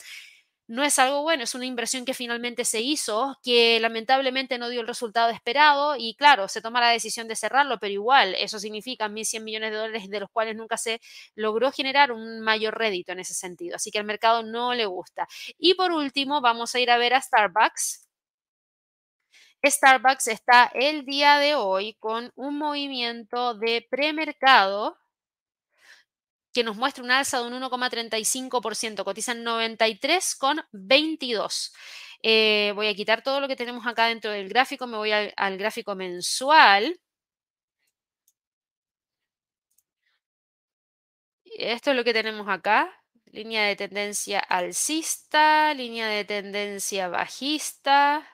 S1: no es algo bueno, es una inversión que finalmente se hizo, que lamentablemente no dio el resultado esperado y claro, se toma la decisión de cerrarlo, pero igual eso significa 1.100 millones de dólares de los cuales nunca se logró generar un mayor rédito en ese sentido, así que al mercado no le gusta. Y por último, vamos a ir a ver a Starbucks. Starbucks está el día de hoy con un movimiento de premercado que nos muestra un alza de un 1,35%, cotizan 93,22. Eh, voy a quitar todo lo que tenemos acá dentro del gráfico, me voy al, al gráfico mensual. Esto es lo que tenemos acá. Línea de tendencia alcista, línea de tendencia bajista,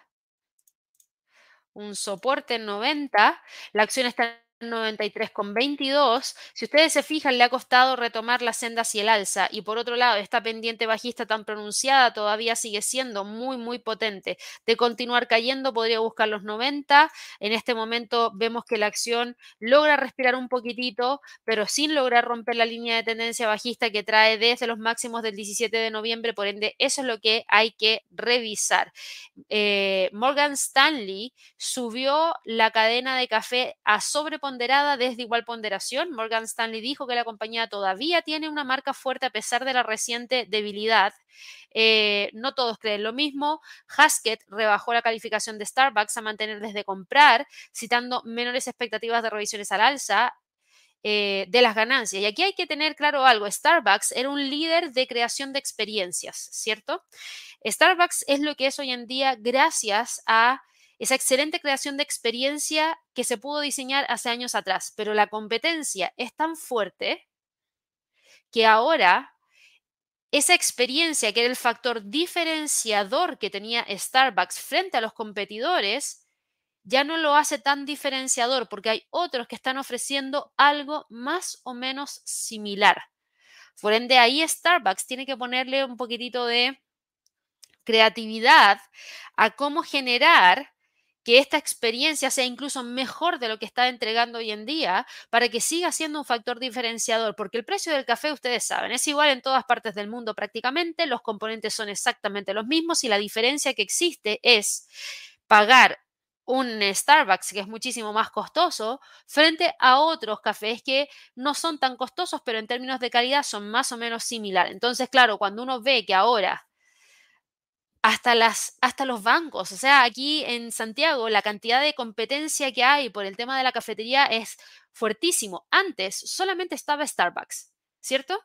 S1: un soporte en 90. La acción está 93,22. Si ustedes se fijan, le ha costado retomar la senda hacia el alza y por otro lado, esta pendiente bajista tan pronunciada todavía sigue siendo muy, muy potente. De continuar cayendo, podría buscar los 90. En este momento vemos que la acción logra respirar un poquitito, pero sin lograr romper la línea de tendencia bajista que trae desde los máximos del 17 de noviembre. Por ende, eso es lo que hay que revisar. Eh, Morgan Stanley subió la cadena de café a sobreponer desde igual ponderación. Morgan Stanley dijo que la compañía todavía tiene una marca fuerte a pesar de la reciente debilidad. Eh, no todos creen lo mismo. Haskett rebajó la calificación de Starbucks a mantener desde comprar, citando menores expectativas de revisiones al alza. Eh, de las ganancias. Y aquí hay que tener claro algo, Starbucks era un líder de creación de experiencias, ¿cierto? Starbucks es lo que es hoy en día gracias a esa excelente creación de experiencia que se pudo diseñar hace años atrás, pero la competencia es tan fuerte que ahora esa experiencia que era el factor diferenciador que tenía Starbucks frente a los competidores, ya no lo hace tan diferenciador porque hay otros que están ofreciendo algo más o menos similar. Por ende, ahí Starbucks tiene que ponerle un poquitito de creatividad a cómo generar que esta experiencia sea incluso mejor de lo que está entregando hoy en día para que siga siendo un factor diferenciador, porque el precio del café, ustedes saben, es igual en todas partes del mundo prácticamente, los componentes son exactamente los mismos y la diferencia que existe es pagar un Starbucks que es muchísimo más costoso frente a otros cafés que no son tan costosos, pero en términos de calidad son más o menos similares. Entonces, claro, cuando uno ve que ahora hasta, las, hasta los bancos. O sea, aquí en Santiago la cantidad de competencia que hay por el tema de la cafetería es fuertísimo. Antes solamente estaba Starbucks, ¿cierto?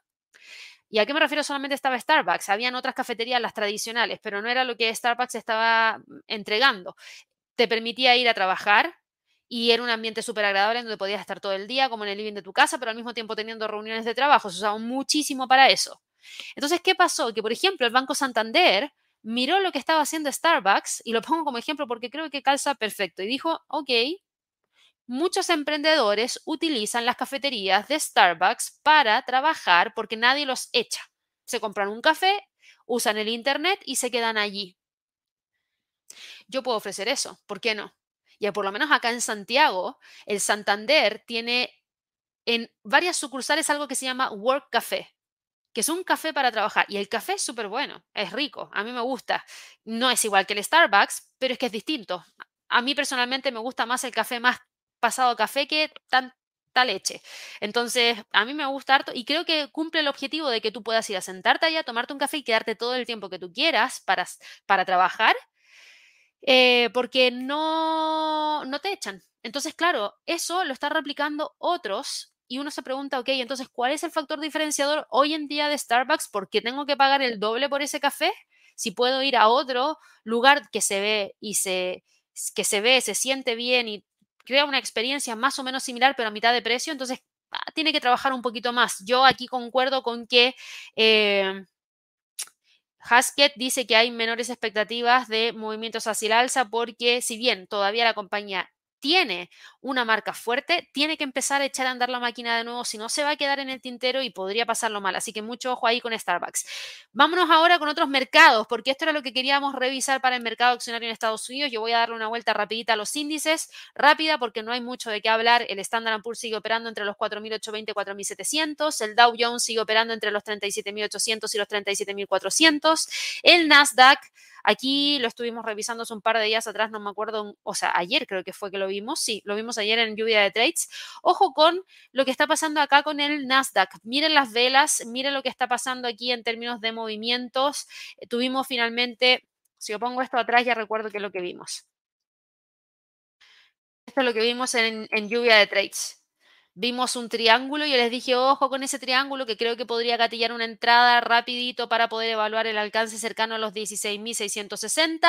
S1: ¿Y a qué me refiero solamente estaba Starbucks? Habían otras cafeterías, las tradicionales, pero no era lo que Starbucks estaba entregando. Te permitía ir a trabajar y era un ambiente súper agradable donde podías estar todo el día, como en el living de tu casa, pero al mismo tiempo teniendo reuniones de trabajo. Se usaba muchísimo para eso. Entonces, ¿qué pasó? Que, por ejemplo, el Banco Santander miró lo que estaba haciendo Starbucks, y lo pongo como ejemplo porque creo que calza perfecto, y dijo, ok, muchos emprendedores utilizan las cafeterías de Starbucks para trabajar porque nadie los echa. Se compran un café, usan el Internet y se quedan allí. Yo puedo ofrecer eso, ¿por qué no? Ya por lo menos acá en Santiago, el Santander tiene en varias sucursales algo que se llama Work Café que es un café para trabajar. Y el café es súper bueno, es rico, a mí me gusta. No es igual que el Starbucks, pero es que es distinto. A mí personalmente me gusta más el café más pasado café que tanta leche. Entonces, a mí me gusta harto y creo que cumple el objetivo de que tú puedas ir a sentarte allá, tomarte un café y quedarte todo el tiempo que tú quieras para, para trabajar, eh, porque no, no te echan. Entonces, claro, eso lo están replicando otros y uno se pregunta, ok, entonces, ¿cuál es el factor diferenciador hoy en día de Starbucks? ¿Por qué tengo que pagar el doble por ese café? Si puedo ir a otro lugar que se ve y se, que se ve, se siente bien y crea una experiencia más o menos similar, pero a mitad de precio, entonces ah, tiene que trabajar un poquito más. Yo aquí concuerdo con que eh, Haskett dice que hay menores expectativas de movimientos hacia el alza porque si bien todavía la compañía tiene una marca fuerte, tiene que empezar a echar a andar la máquina de nuevo, si no se va a quedar en el tintero y podría pasarlo mal. Así que mucho ojo ahí con Starbucks. Vámonos ahora con otros mercados, porque esto era lo que queríamos revisar para el mercado accionario en Estados Unidos. Yo voy a darle una vuelta rapidita a los índices, rápida, porque no hay mucho de qué hablar. El Standard Poor's sigue operando entre los 4.820 y 4.700. El Dow Jones sigue operando entre los 37.800 y los 37.400. El Nasdaq Aquí lo estuvimos revisando hace un par de días atrás, no me acuerdo, o sea, ayer creo que fue que lo vimos, sí, lo vimos ayer en lluvia de trades. Ojo con lo que está pasando acá con el Nasdaq. Miren las velas, miren lo que está pasando aquí en términos de movimientos. Eh, tuvimos finalmente, si yo pongo esto atrás, ya recuerdo que es lo que vimos. Esto es lo que vimos en, en lluvia de trades vimos un triángulo y yo les dije, ojo con ese triángulo que creo que podría gatillar una entrada rapidito para poder evaluar el alcance cercano a los 16.660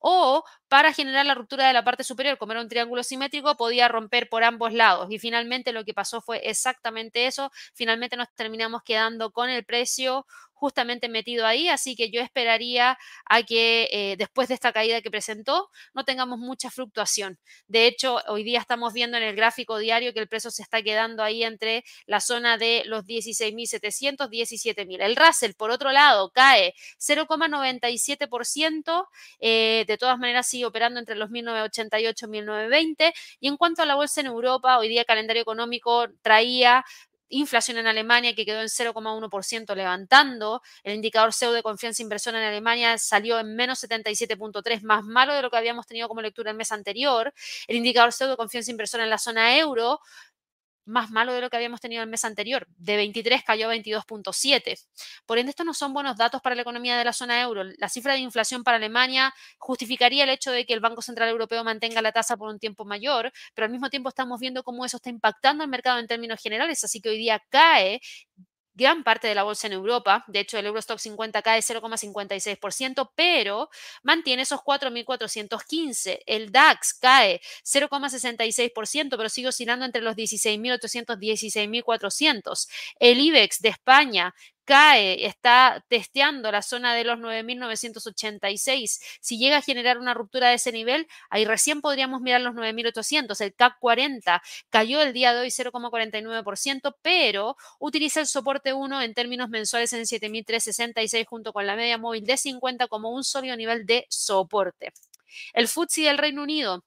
S1: o para generar la ruptura de la parte superior, como era un triángulo simétrico, podía romper por ambos lados. Y finalmente lo que pasó fue exactamente eso. Finalmente nos terminamos quedando con el precio justamente metido ahí, así que yo esperaría a que eh, después de esta caída que presentó no tengamos mucha fluctuación. De hecho, hoy día estamos viendo en el gráfico diario que el precio se está quedando ahí entre la zona de los 16.700, 17.000. El Russell, por otro lado, cae 0,97%, eh, de todas maneras sigue operando entre los 1.988 y 1.920. Y en cuanto a la bolsa en Europa, hoy día el calendario económico traía inflación en Alemania que quedó en 0,1% levantando, el indicador CEU de confianza inversora en Alemania salió en menos 77.3, más malo de lo que habíamos tenido como lectura el mes anterior, el indicador CEU de confianza inversora en la zona euro más malo de lo que habíamos tenido el mes anterior. De 23 cayó a 22.7. Por ende, estos no son buenos datos para la economía de la zona euro. La cifra de inflación para Alemania justificaría el hecho de que el Banco Central Europeo mantenga la tasa por un tiempo mayor, pero al mismo tiempo estamos viendo cómo eso está impactando el mercado en términos generales. Así que hoy día cae gran parte de la bolsa en Europa. De hecho, el Eurostock 50 cae 0,56%, pero mantiene esos 4.415. El DAX cae 0,66%, pero sigue oscilando entre los 16.800 y 16.400. El IBEX de España cae, está testeando la zona de los 9.986. Si llega a generar una ruptura de ese nivel, ahí recién podríamos mirar los 9.800. El CAC 40 cayó el día de hoy 0,49%, pero utiliza el soporte 1 en términos mensuales en 7.366 junto con la media móvil de 50 como un sólido nivel de soporte. El FTSE del Reino Unido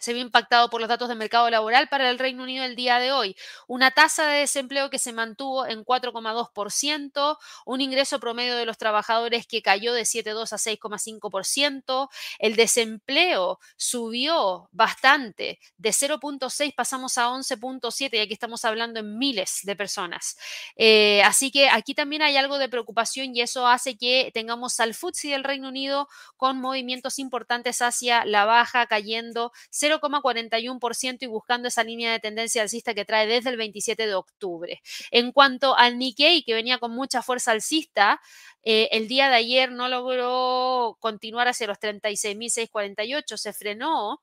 S1: se vio impactado por los datos de mercado laboral para el Reino Unido el día de hoy. Una tasa de desempleo que se mantuvo en 4,2%, un ingreso promedio de los trabajadores que cayó de 7,2 a 6,5%, el desempleo subió bastante, de 0,6 pasamos a 11,7 y aquí estamos hablando en miles de personas. Eh, así que aquí también hay algo de preocupación y eso hace que tengamos al FTSE del Reino Unido con movimientos importantes hacia la baja, cayendo 0,41% y buscando esa línea de tendencia alcista que trae desde el 27 de octubre. En cuanto al Nikkei, que venía con mucha fuerza alcista, eh, el día de ayer no logró continuar hacia los 36.648, se frenó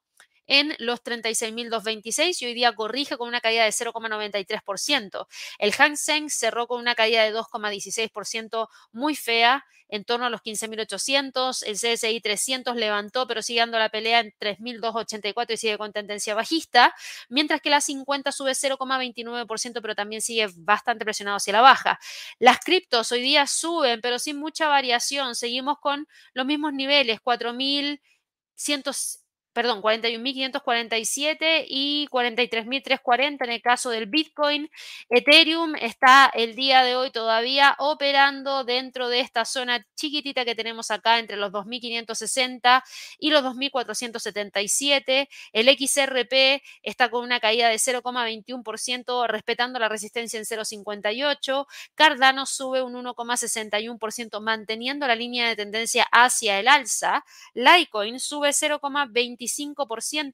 S1: en los 36.226 y hoy día corrige con una caída de 0,93%. El Hang Seng cerró con una caída de 2,16% muy fea en torno a los 15.800. El CSI 300 levantó, pero sigue dando la pelea en 3.284 y sigue con tendencia bajista, mientras que la 50 sube 0,29%, pero también sigue bastante presionado hacia la baja. Las criptos hoy día suben, pero sin mucha variación. Seguimos con los mismos niveles, 4.100 perdón, 41.547 y 43.340 en el caso del Bitcoin. Ethereum está el día de hoy todavía operando dentro de esta zona chiquitita que tenemos acá entre los 2.560 y los 2.477. El XRP está con una caída de 0,21% respetando la resistencia en 0,58. Cardano sube un 1,61% manteniendo la línea de tendencia hacia el alza. Litecoin sube 0,25%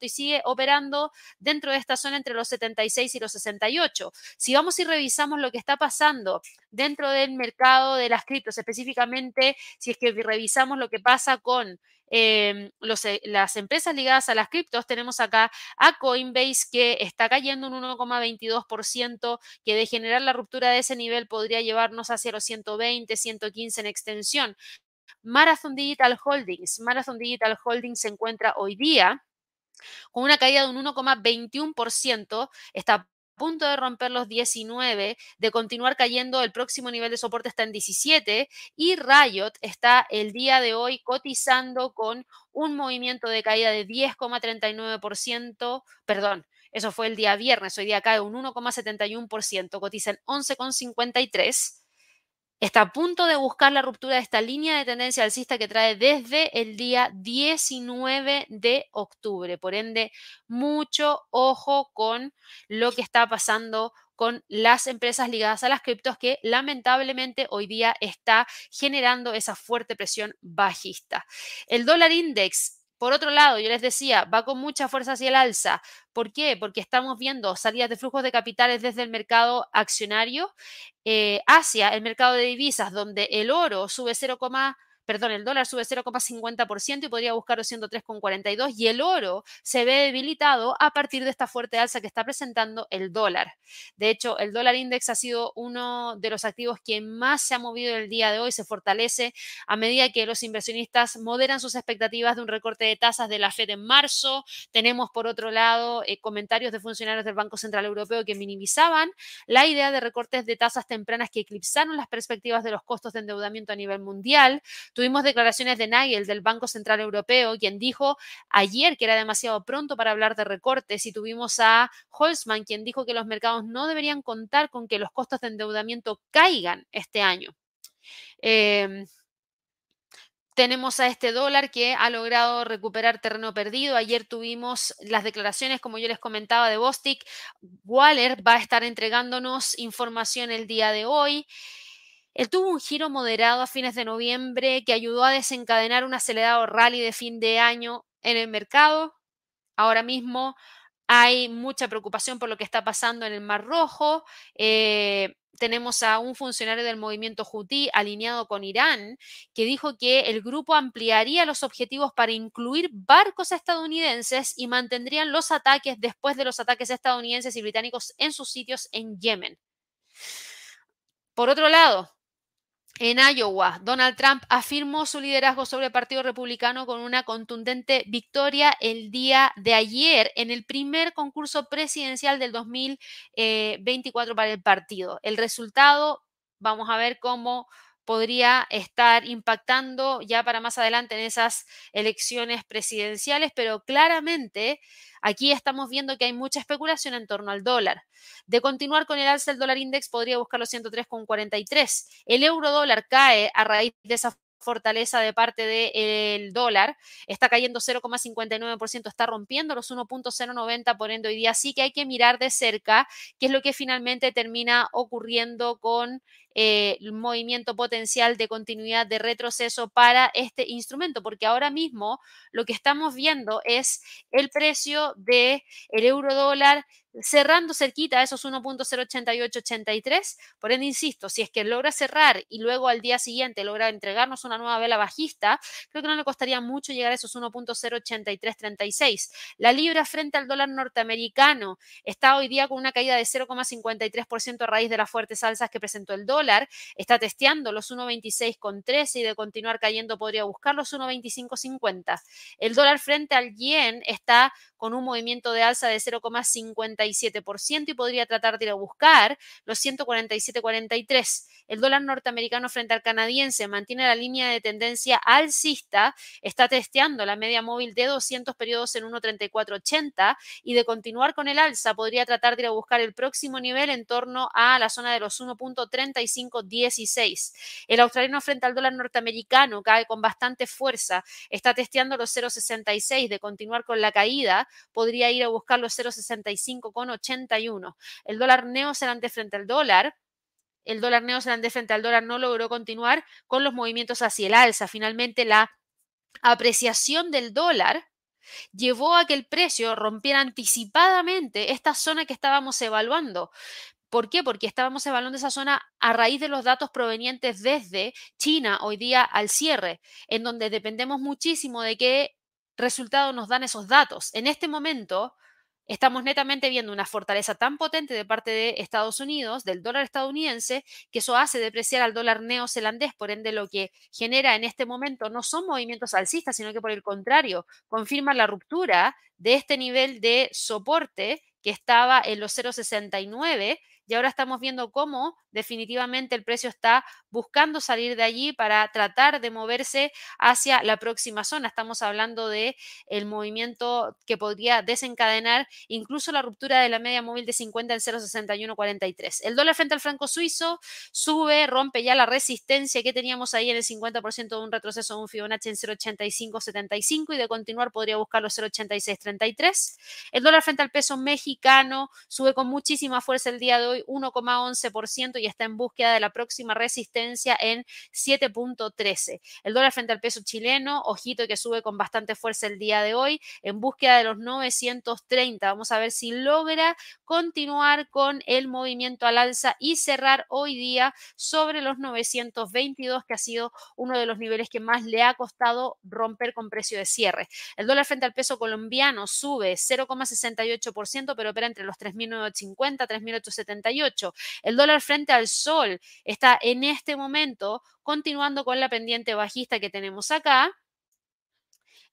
S1: y sigue operando dentro de esta zona entre los 76 y los 68. Si vamos y revisamos lo que está pasando dentro del mercado de las criptos, específicamente si es que revisamos lo que pasa con em, eh, las empresas ligadas a las criptos, tenemos acá a Coinbase que está cayendo un 1,22%, que de generar la ruptura de ese nivel podría llevarnos hacia los 120, 115 en extensión. Marathon Digital Holdings. Marathon Digital Holdings se encuentra hoy día con una caída de un 1,21%, está a punto de romper los 19, de continuar cayendo, el próximo nivel de soporte está en 17 y Riot está el día de hoy cotizando con un movimiento de caída de 10,39%, perdón, eso fue el día viernes, hoy día cae un 1,71%, cotiza en 11,53 está a punto de buscar la ruptura de esta línea de tendencia alcista que trae desde el día 19 de octubre. Por ende, mucho ojo con lo que está pasando con las empresas ligadas a las criptos que lamentablemente hoy día está generando esa fuerte presión bajista. El dólar index por otro lado, yo les decía, va con mucha fuerza hacia el alza. ¿Por qué? Porque estamos viendo salidas de flujos de capitales desde el mercado accionario eh, hacia el mercado de divisas, donde el oro sube 0, perdón, el dólar sube 0,50% y podría buscar 103,42 y el oro se ve debilitado a partir de esta fuerte alza que está presentando el dólar. De hecho, el dólar index ha sido uno de los activos que más se ha movido el día de hoy, se fortalece a medida que los inversionistas moderan sus expectativas de un recorte de tasas de la Fed en marzo. Tenemos, por otro lado, eh, comentarios de funcionarios del Banco Central Europeo que minimizaban la idea de recortes de tasas tempranas que eclipsaron las perspectivas de los costos de endeudamiento a nivel mundial. Tuvimos declaraciones de Nigel del Banco Central Europeo, quien dijo ayer que era demasiado pronto para hablar de recortes, y tuvimos a Holzman, quien dijo que los mercados no deberían contar con que los costos de endeudamiento caigan este año. Em, tenemos a este dólar que ha logrado recuperar terreno perdido. Ayer tuvimos las declaraciones, como yo les comentaba, de Bostic. Waller va a estar entregándonos información el día de hoy. Él tuvo un giro moderado a fines de noviembre que ayudó a desencadenar un acelerado rally de fin de año en el mercado. Ahora mismo hay mucha preocupación por lo que está pasando en el Mar Rojo. Eh, tenemos a un funcionario del movimiento Houthi alineado con Irán que dijo que el grupo ampliaría los objetivos para incluir barcos estadounidenses y mantendrían los ataques después de los ataques estadounidenses y británicos en sus sitios en Yemen. Por otro lado, en Iowa, Donald Trump afirmó su liderazgo sobre el Partido Republicano con una contundente victoria el día de ayer en el primer concurso presidencial del 2024 para el partido. El resultado, vamos a ver cómo podría estar impactando ya para más adelante en esas elecciones presidenciales, pero claramente aquí estamos viendo que hay mucha especulación en torno al dólar. De continuar con el alza del dólar index, podría buscar los 103,43. El euro dólar cae a raíz de esa fortaleza de parte del dólar, está cayendo 0,59%, está rompiendo los 1.090, por ende hoy día sí que hay que mirar de cerca qué es lo que finalmente termina ocurriendo con eh, movimiento potencial de continuidad de retroceso para este instrumento, porque ahora mismo lo que estamos viendo es el precio del el euro dólar cerrando cerquita a esos 1.08883. Por ende, insisto, si es que logra cerrar y luego al día siguiente logra entregarnos una nueva vela bajista, creo que no le costaría mucho llegar a esos 1.08336. La libra frente al dólar norteamericano está hoy día con una caída de 0,53% a raíz de las fuertes alzas que presentó el dólar. Está testeando los 1.26,13 y de continuar cayendo podría buscar los 1.2550. El dólar frente al yen está con un movimiento de alza de 0,50 y podría tratar de ir a buscar los 147.43. El dólar norteamericano frente al canadiense mantiene la línea de tendencia alcista, está testeando la media móvil de 200 periodos en 1.3480 y de continuar con el alza podría tratar de ir a buscar el próximo nivel en torno a la zona de los 1.3516. El australiano frente al dólar norteamericano cae con bastante fuerza, está testeando los 0.66 de continuar con la caída, podría ir a buscar los 0.65 con 81. El dólar neozelandés frente al dólar el dólar neozelandés frente al dólar no logró continuar con los movimientos hacia el alza. Finalmente, la apreciación del dólar llevó a que el precio rompiera anticipadamente esta zona que estábamos evaluando. ¿Por qué? Porque estábamos evaluando esa zona a raíz de los datos provenientes desde China hoy día al cierre, en donde dependemos muchísimo de qué resultado nos dan esos datos. En este momento, estamos netamente viendo una fortaleza tan potente de parte de Estados Unidos, del dólar estadounidense, que eso hace depreciar al dólar neozelandés, por ende lo que genera en este momento no son movimientos alcistas, sino que por el contrario, confirma la ruptura de este nivel de soporte que estaba en los 0,69 y ahora estamos viendo cómo definitivamente el precio está buscando salir de allí para tratar de moverse hacia la próxima zona. Estamos hablando de el movimiento que podría desencadenar incluso la ruptura de la media móvil de 50 en 0,6143. El dólar frente al franco suizo sube, rompe ya la resistencia que teníamos ahí en el 50% de un retroceso de un Fibonacci en 0,8575 y de continuar podría buscar los 0,8633. El dólar frente al peso mexicano sube con muchísima fuerza el día de hoy, 1,11% y está en búsqueda de la próxima resistencia en 7.13. El dólar frente al peso chileno, ojito que sube con bastante fuerza el día de hoy, en búsqueda de los 930. Vamos a ver si logra continuar con el movimiento al alza y cerrar hoy día sobre los 922, que ha sido uno de los niveles que más le ha costado romper con precio de cierre. El dólar frente al peso colombiano sube 0,68%, pero opera entre los 3.950, 3.878. El dólar frente al sol está en este momento continuando con la pendiente bajista que tenemos acá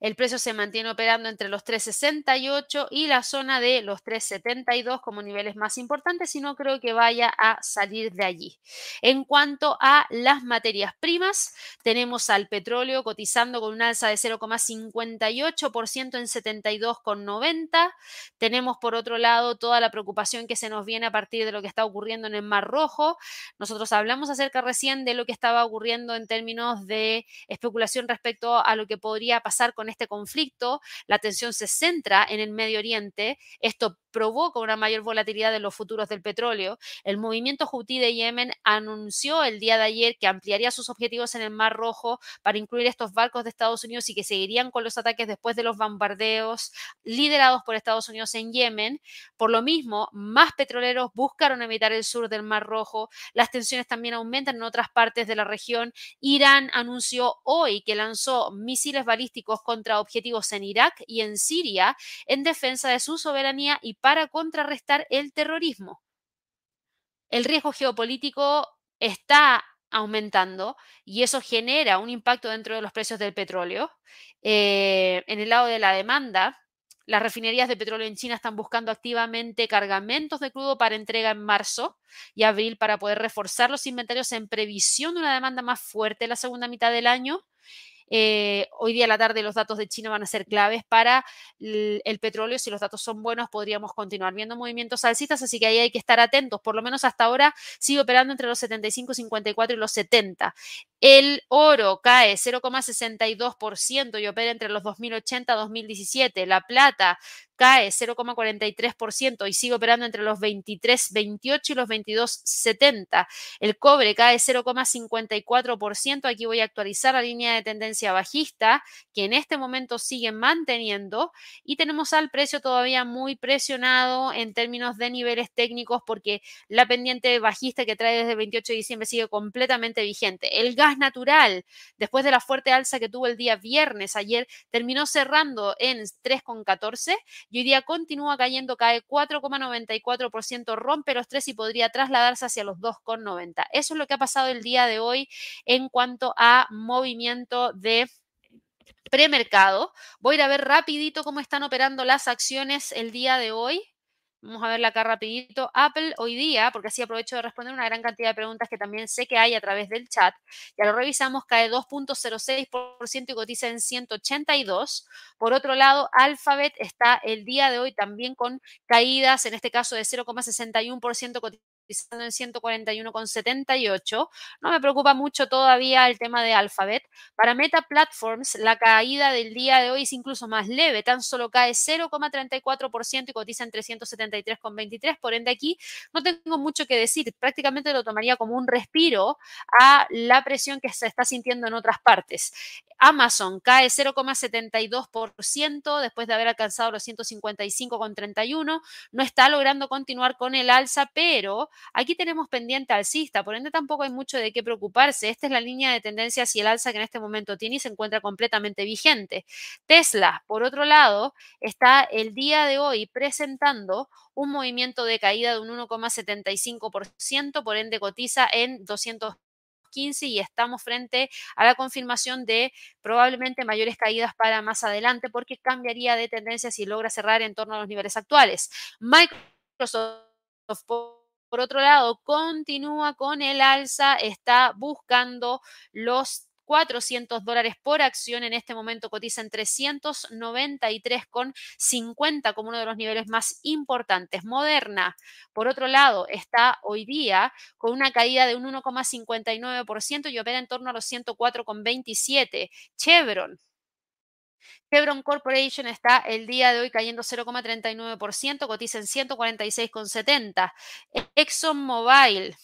S1: el precio se mantiene operando entre los 368 y la zona de los 372 como niveles más importantes y no creo que vaya a salir de allí. En cuanto a las materias primas, tenemos al petróleo cotizando con un alza de 0,58% en 72,90. Tenemos por otro lado toda la preocupación que se nos viene a partir de lo que está ocurriendo en el Mar Rojo. Nosotros hablamos acerca recién de lo que estaba ocurriendo en términos de especulación respecto a lo que podría pasar con este conflicto, la atención se centra en el Medio Oriente. Esto provoca una mayor volatilidad de los futuros del petróleo. El movimiento Houthi de Yemen anunció el día de ayer que ampliaría sus objetivos en el Mar Rojo para incluir estos barcos de Estados Unidos y que seguirían con los ataques después de los bombardeos liderados por Estados Unidos en Yemen. Por lo mismo, más petroleros buscaron evitar el sur del Mar Rojo. Las tensiones también aumentan en otras partes de la región. Irán anunció hoy que lanzó misiles balísticos contra objetivos en Irak y en Siria en defensa de su soberanía y para contrarrestar el terrorismo. El riesgo geopolítico está aumentando y eso genera un impacto dentro de los precios del petróleo. Eh, en el lado de la demanda, las refinerías de petróleo en China están buscando activamente cargamentos de crudo para entrega en marzo y abril para poder reforzar los inventarios en previsión de una demanda más fuerte en la segunda mitad del año. Eh, hoy día a la tarde los datos de China van a ser claves para el, petróleo. Si los datos son buenos, podríamos continuar viendo movimientos alcistas, así que ahí hay que estar atentos. Por lo menos hasta ahora sigue operando entre los 75, 54 y los 70. El oro cae 0,62% y opera entre los 2080 y 2017. La plata cae 0,43% y sigue operando entre los 23,28 y los 22,70. El cobre cae 0,54%. Aquí voy a actualizar la línea de tendencia bajista que en este momento sigue manteniendo y tenemos al precio todavía muy presionado en términos de niveles técnicos porque la pendiente bajista que trae desde el 28 de diciembre sigue completamente vigente. El gas natural, después de la fuerte alza que tuvo el día viernes ayer, terminó cerrando en 3,14 y hoy día continúa cayendo, cae 4,94%, rompe los 3 y podría trasladarse hacia los 2,90. Eso es lo que ha pasado el día de hoy en cuanto a movimiento de premercado. Voy a ir a ver rapidito cómo están operando las acciones el día de hoy. Vamos a verla acá rapidito. Apple hoy día, porque así aprovecho de responder una gran cantidad de preguntas que también sé que hay a través del chat. Ya lo revisamos, cae 2.06% y cotiza en 182. Por otro lado, Alphabet está el día de hoy también con caídas, en este caso de 0,61% en 141,78. No me preocupa mucho todavía el tema de Alphabet. Para Meta Platforms, la caída del día de hoy es incluso más leve, tan solo cae 0,34% y cotiza en 373,23. Por ende, aquí no tengo mucho que decir. Prácticamente lo tomaría como un respiro a la presión que se está sintiendo en otras partes. Amazon cae 0,72% después de haber alcanzado los 155,31. No está logrando continuar con el alza, pero aquí tenemos pendiente alcista, por ende tampoco hay mucho de qué preocuparse. Esta es la línea de tendencias y el alza que en este momento tiene y se encuentra completamente vigente. Tesla, por otro lado, está el día de hoy presentando un movimiento de caída de un 1,75%, por ende cotiza en 200 15 y estamos frente a la confirmación de probablemente mayores caídas para más adelante porque cambiaría de tendencia si logra cerrar en torno a los niveles actuales. Microsoft, por otro lado, continúa con el alza, está buscando los 400 dólares por acción. En este momento cotiza en 393,50 como uno de los niveles más importantes. Moderna, por otro lado, está hoy día con una caída de un 1,59% y opera en torno a los 104,27. Chevron, Chevron Corporation está el día de hoy cayendo 0,39%, cotiza en 146,70. ExxonMobil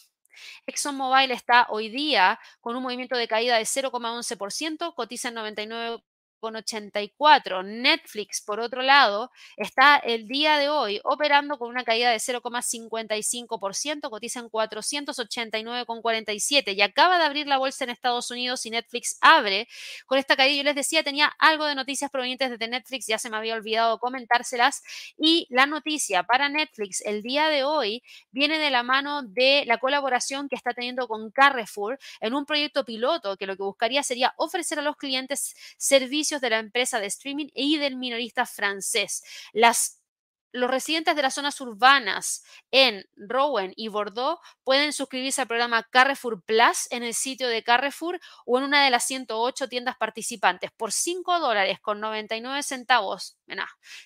S1: ExxonMobil está hoy día con un movimiento de caída de 0,11%, cotiza en 99 84. Netflix, por otro lado, está el día de hoy operando con una caída de 0,55%, cotiza en 489,47 y acaba de abrir la bolsa en Estados Unidos y Netflix abre con esta caída. Yo les decía, tenía algo de noticias provenientes de Netflix, ya se me había olvidado comentárselas y la noticia para Netflix el día de hoy viene de la mano de la colaboración que está teniendo con Carrefour en un proyecto piloto que lo que buscaría sería ofrecer a los clientes servicios de la empresa de streaming y del minorista francés. Las los residentes de las zonas urbanas en Rouen y Bordeaux pueden suscribirse al programa Carrefour Plus en el sitio de Carrefour o en una de las 108 tiendas participantes por 5 dólares con 99 centavos,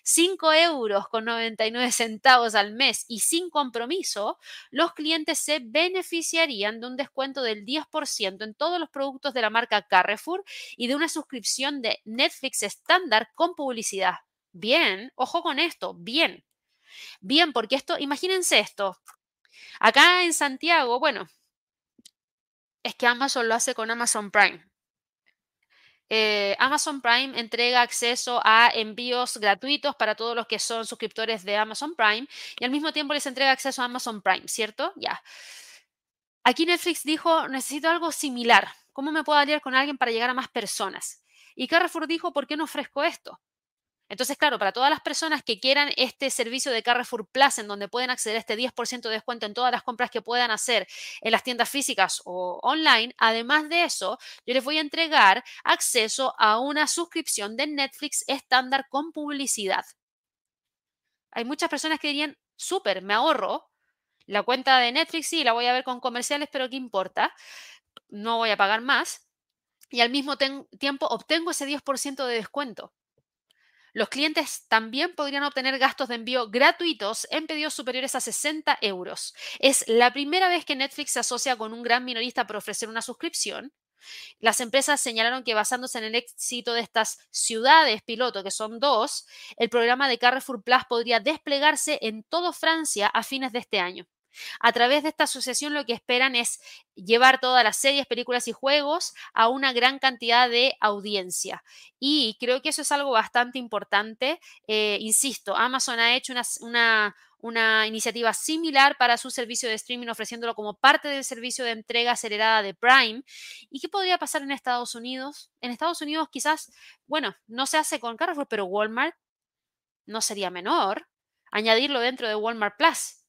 S1: 5 euros con 99 centavos al mes y sin compromiso, los clientes se beneficiarían de un descuento del 10% en todos los productos de la marca Carrefour y de una suscripción de Netflix estándar con publicidad. Bien, ojo con esto, bien. Bien, porque esto, imagínense esto. Acá en Santiago, bueno, es que Amazon lo hace con Amazon Prime. Eh, Amazon Prime entrega acceso a envíos gratuitos para todos los que son suscriptores de Amazon Prime y al mismo tiempo les entrega acceso a Amazon Prime, ¿cierto? Ya. Aquí Netflix dijo, necesito algo similar. ¿Cómo me puedo aliar con alguien para llegar a más personas? Y Carrefour dijo, ¿por qué no ofrezco esto? Entonces, claro, para todas las personas que quieran este servicio de Carrefour Plus, en donde pueden acceder a este 10% de descuento en todas las compras que puedan hacer en las tiendas físicas o online, además de eso, yo les voy a entregar acceso a una suscripción de Netflix estándar con publicidad. Hay muchas personas que dirían, súper, me ahorro la cuenta de Netflix, sí, la voy a ver con comerciales, pero ¿qué importa? No voy a pagar más. Y al mismo tiempo obtengo ese 10% de descuento. Los clientes también podrían obtener gastos de envío gratuitos en pedidos superiores a 60 euros. Es la primera vez que Netflix se asocia con un gran minorista para ofrecer una suscripción. Las empresas señalaron que basándose en el éxito de estas ciudades piloto, que son dos, el programa de Carrefour Plus podría desplegarse en toda Francia a fines de este año. A través de esta asociación lo que esperan es llevar todas las series, películas y juegos a una gran cantidad de audiencia. Y creo que eso es algo bastante importante. Eh, insisto, Amazon ha hecho una, una, iniciativa similar para su servicio de streaming, ofreciéndolo como parte del servicio de entrega acelerada de Prime. ¿Y qué podría pasar en Estados Unidos? En Estados Unidos quizás, bueno, no se hace con Carrefour, pero Walmart no sería menor añadirlo dentro de Walmart Plus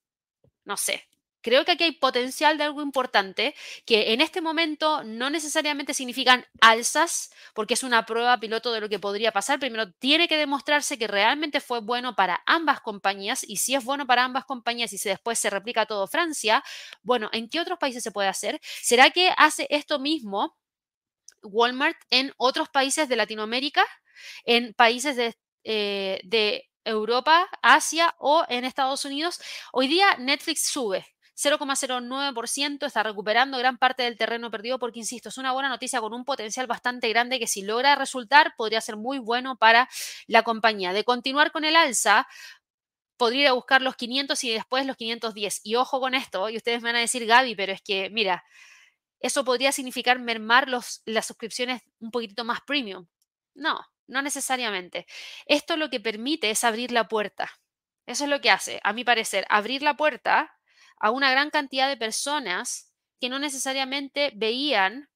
S1: no sé. Creo que aquí hay potencial de algo importante que en este momento no necesariamente significan alzas, porque es una prueba piloto de lo que podría pasar. Primero, tiene que demostrarse que realmente fue bueno para ambas compañías y si es bueno para ambas compañías y si después se replica todo Francia, bueno, ¿en qué otros países se puede hacer? ¿Será que hace esto mismo Walmart en otros países de Latinoamérica, en países de, eh, de Europa, Asia o en Estados Unidos. Hoy día Netflix sube 0,09%, está recuperando gran parte del terreno perdido porque, insisto, es una buena noticia con un potencial bastante grande que si logra resultar podría ser muy bueno para la compañía. De continuar con el alza, podría ir a buscar los 500 y después los 510. Y ojo con esto, y ustedes me van a decir, Gaby, pero es que, mira, eso podría significar mermar los, las suscripciones un poquitito más premium. No, no necesariamente. Esto lo que permite es abrir la puerta. Eso es lo que hace, a mi parecer, abrir la puerta a una gran cantidad de personas que no necesariamente veían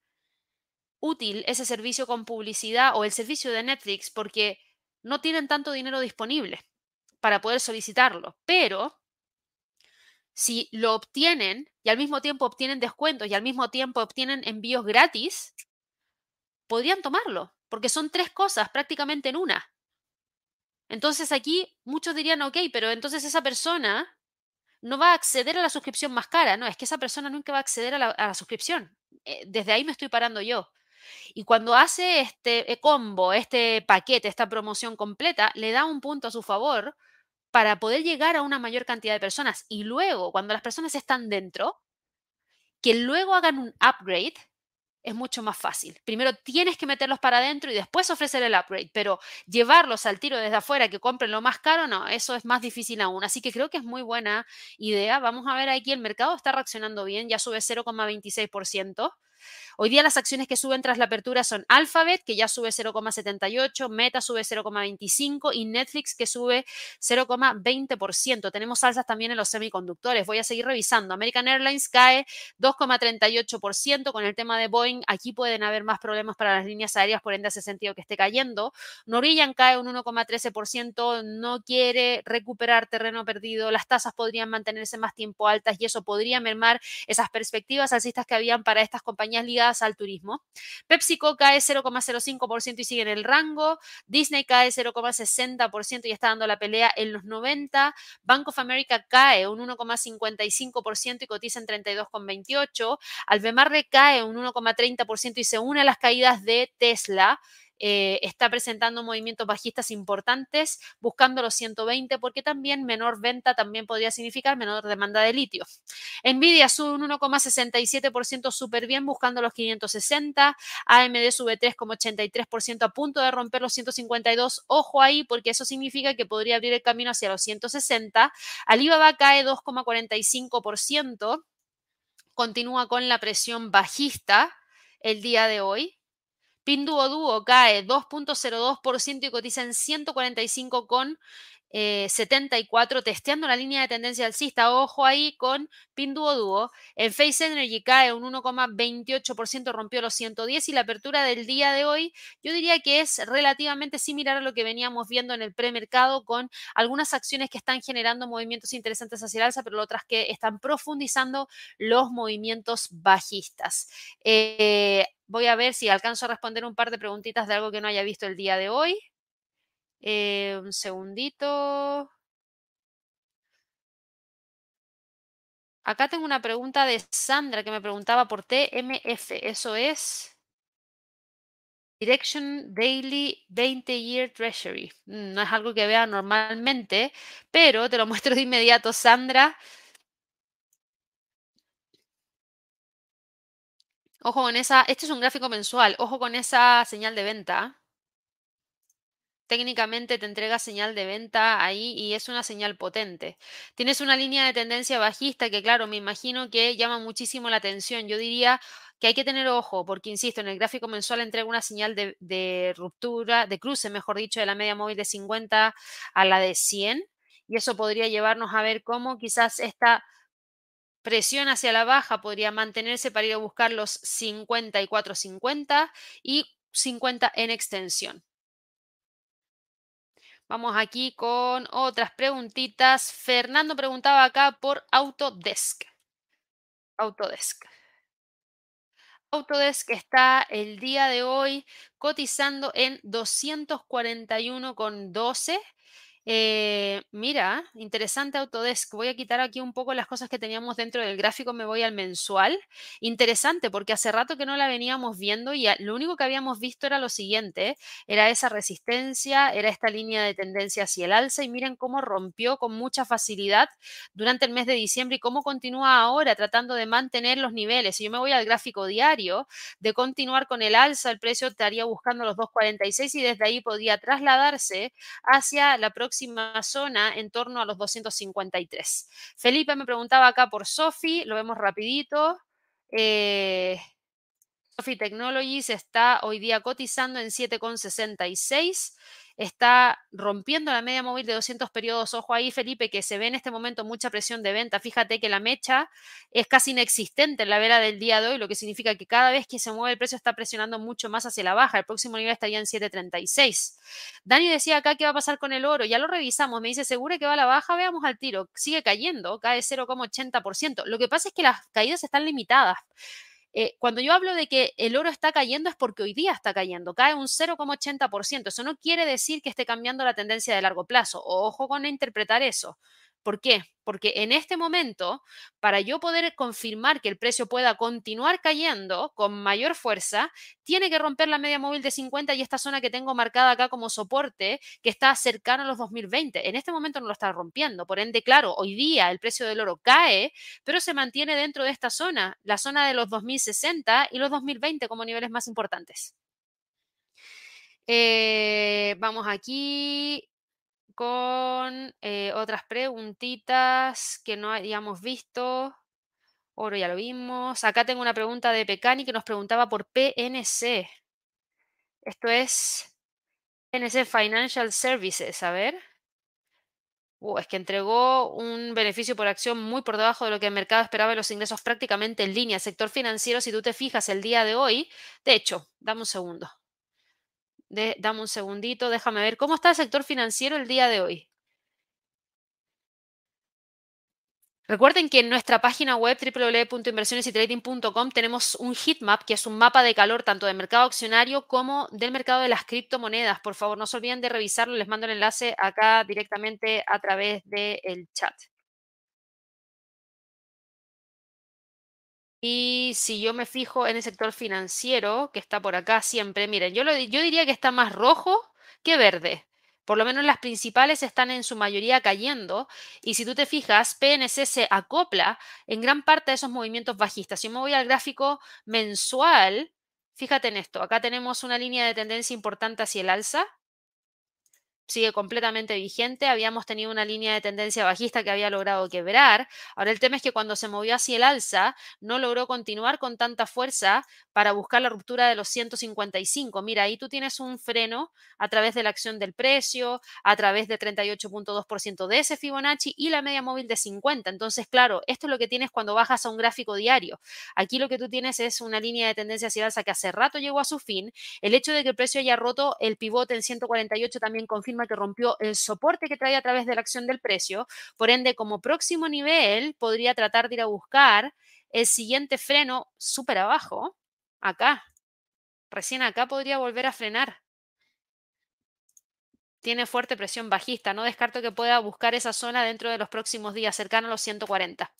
S1: útil ese servicio con publicidad o el servicio de Netflix porque no tienen tanto dinero disponible para poder solicitarlo. Pero si lo obtienen y al mismo tiempo obtienen descuentos y al mismo tiempo obtienen envíos gratis, podrían tomarlo, porque son tres cosas prácticamente en una. Entonces aquí muchos dirían, ok, pero entonces esa persona no va a acceder a la suscripción más cara. No, es que esa persona nunca va a acceder a la, suscripción. Eh, desde ahí me estoy parando yo. Y cuando hace este eh, combo, este paquete, esta promoción completa, le da un punto a su favor para poder llegar a una mayor cantidad de personas. Y luego, cuando las personas están dentro, que luego hagan un upgrade, es mucho más fácil. Primero tienes que meterlos para adentro y después ofrecer el upgrade, pero llevarlos al tiro desde afuera que compren lo más caro, no, eso es más difícil aún. Así que creo que es muy buena idea. Vamos a ver aquí, el mercado está reaccionando bien, ya sube 0,26%. Hoy día las acciones que suben tras la apertura son Alphabet, que ya sube 0,78, Meta sube 0,25 y Netflix, que sube 0,20%. Tenemos alzas también en los semiconductores. Voy a seguir revisando. American Airlines cae 2,38% con el tema de Boeing. Aquí pueden haber más problemas para las líneas aéreas, por ende hace sentido que esté cayendo. Norwegian cae un 1,13%, no quiere recuperar terreno perdido. Las tasas podrían mantenerse más tiempo altas y eso podría mermar esas perspectivas alcistas que habían para estas compañías ligadas al turismo. PepsiCo cae 0,05% y sigue en el rango. Disney cae 0,60% y está dando la pelea en los 90. Bank of America cae un 1,55% y cotiza en 32,28. Albemarle cae un 1,30% y se une a las caídas de Tesla. Eh, está presentando movimientos bajistas importantes, buscando los 120, porque también menor venta también podría significar menor demanda de litio. Nvidia sube un 1,67% súper bien, buscando los 560. AMD sube 3,83% a punto de romper los 152. Ojo ahí, porque eso significa que podría abrir el camino hacia los 160. Alibaba cae 2,45%. Continúa con la presión bajista el día de hoy. Pinduoduo cae 2.02% y cotiza en 145 con 74, eh, testeando la línea de tendencia alcista. Ojo ahí con Pinduoduo. En Face Energy cae un 1,28%, rompió los 110 y la apertura del día de hoy yo diría que es relativamente similar a lo que veníamos viendo en el premercado con algunas acciones que están generando movimientos interesantes hacia el alza, pero otras que están profundizando los movimientos bajistas. Eh, voy a ver si alcanzo a responder un par de preguntitas de algo que no haya visto el día de hoy. Eh, un segundito. Acá tengo una pregunta de Sandra que me preguntaba por TMF. Eso es Direction Daily 20 Year Treasury. Mm, no es algo que vea normalmente, pero te lo muestro de inmediato, Sandra. Ojo con esa, este es un gráfico mensual, ojo con esa señal de venta técnicamente te entrega señal de venta ahí y es una señal potente. Tienes una línea de tendencia bajista que, claro, me imagino que llama muchísimo la atención. Yo diría que hay que tener ojo porque, insisto, en el gráfico mensual entrega una señal de, ruptura, de cruce, mejor dicho, de la media móvil de 50 a la de 100 y eso podría llevarnos a ver cómo quizás esta presión hacia la baja podría mantenerse para ir a buscar los 54.50 y 50 en extensión. Vamos aquí con otras preguntitas. Fernando preguntaba acá por Autodesk. Autodesk. Autodesk está el día de hoy cotizando en 241,12 eh, mira, interesante Autodesk. Voy a quitar aquí un poco las cosas que teníamos dentro del gráfico, me voy al mensual. Interesante porque hace rato que no la veníamos viendo y lo único que habíamos visto era lo siguiente, era esa resistencia, era esta línea de tendencia hacia el alza y miren cómo rompió con mucha facilidad durante el mes de diciembre y cómo continúa ahora tratando de mantener los niveles. Si yo me voy al gráfico diario, de continuar con el alza, el precio estaría buscando los 2.46 y desde ahí podría trasladarse hacia la próxima zona en torno a los 253. Felipe me preguntaba acá por Sofi, lo vemos rapidito. Eh, Sophie Technologies está hoy día cotizando en 7,66 está rompiendo la media móvil de 200 periodos. Ojo ahí, Felipe, que se ve en este momento mucha presión de venta. Fíjate que la mecha es casi inexistente en la vela del día de hoy, lo que significa que cada vez que se mueve el precio está presionando mucho más hacia la baja. El próximo nivel estaría en 7.36. Dani decía acá qué va a pasar con el oro. Ya lo revisamos. Me dice, ¿seguro que va a la baja? Veamos al tiro. Sigue cayendo, cae 0,80%. Lo que pasa es que las caídas están limitadas. Eh, cuando yo hablo de que el oro está cayendo es porque hoy día está cayendo, cae un 0,80%. Eso no quiere decir que esté cambiando la tendencia de largo plazo. Ojo con interpretar eso. ¿Por qué? Porque en este momento, para yo poder confirmar que el precio pueda continuar cayendo con mayor fuerza, tiene que romper la media móvil de 50 y esta zona que tengo marcada acá como soporte, que está cercana a los 2020. En este momento no lo está rompiendo. Por ende, claro, hoy día el precio del oro cae, pero se mantiene dentro de esta zona, la zona de los 2060 y los 2020 como niveles más importantes. Eh, vamos aquí con eh, otras preguntitas que no hayamos visto. Oro ya lo vimos. Acá tengo una pregunta de Pecani que nos preguntaba por PNC. Esto es PNC Financial Services. A ver. Uh, es que entregó un beneficio por acción muy por debajo de lo que el mercado esperaba y los ingresos prácticamente en línea. sector financiero, si tú te fijas el día de hoy, de hecho, dame un segundo dame un segundito, déjame ver cómo está el sector financiero el día de hoy. Recuerden que en nuestra página web www.inversionesytrading.com tenemos un heatmap, que es un mapa de calor tanto del mercado accionario como del mercado de las criptomonedas. Por favor, no se olviden de revisarlo. Les mando el enlace acá directamente a través del chat. Y si yo me fijo en el sector financiero, que está por acá siempre, miren, yo, yo diría que está más rojo que verde. Por lo menos las principales están en su mayoría cayendo. Y si tú te fijas, PNC se acopla en gran parte de esos movimientos bajistas. Si yo me voy al gráfico mensual, fíjate en esto. Acá tenemos una línea de tendencia importante hacia el alza sigue completamente vigente. Habíamos tenido una línea de tendencia bajista que había logrado quebrar. Ahora el tema es que cuando se movió hacia el alza, no logró continuar con tanta fuerza para buscar la ruptura de los 155. Mira, ahí tú tienes un freno a través de la acción del precio, a través de 38.2% de ese Fibonacci y la media móvil de 50. Entonces, claro, esto es lo que tienes cuando bajas a un gráfico diario. Aquí lo que tú tienes es una línea de tendencia hacia el alza que hace rato llegó a su fin. El hecho de que el precio haya roto el pivote en 148 también confirma que rompió el soporte que traía a través de la acción del precio. Por ende, como próximo nivel, podría tratar de ir a buscar el siguiente freno súper abajo acá. Recién acá podría volver a frenar. Tiene fuerte presión bajista. No descarto que pueda buscar esa zona dentro de los próximos días, cercano a los 140.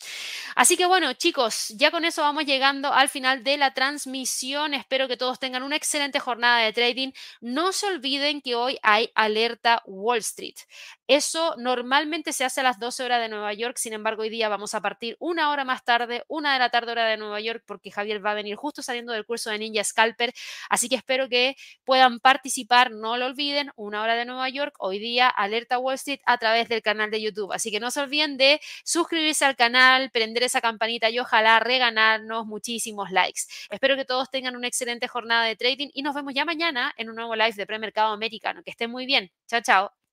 S1: Así que bueno, chicos, ya con eso vamos llegando al final de la transmisión. Espero que todos tengan una excelente jornada de trading. No se olviden que hoy hay alerta Wall Street. Eso normalmente se hace a las 12 horas de Nueva York, sin embargo hoy día vamos a partir una hora más tarde, una de la tarde hora de Nueva York, porque Javier va a venir justo saliendo del curso de Ninja Scalper, así que espero que puedan participar, no lo olviden, una hora de Nueva York, hoy día Alerta Wall Street a través del canal de YouTube, así que no se olviden de suscribirse al canal, prender esa campanita y ojalá reganarnos muchísimos likes. Espero que todos tengan una excelente jornada de trading y nos vemos ya mañana en un nuevo live de premercado americano. Que estén muy bien. Chao, chao.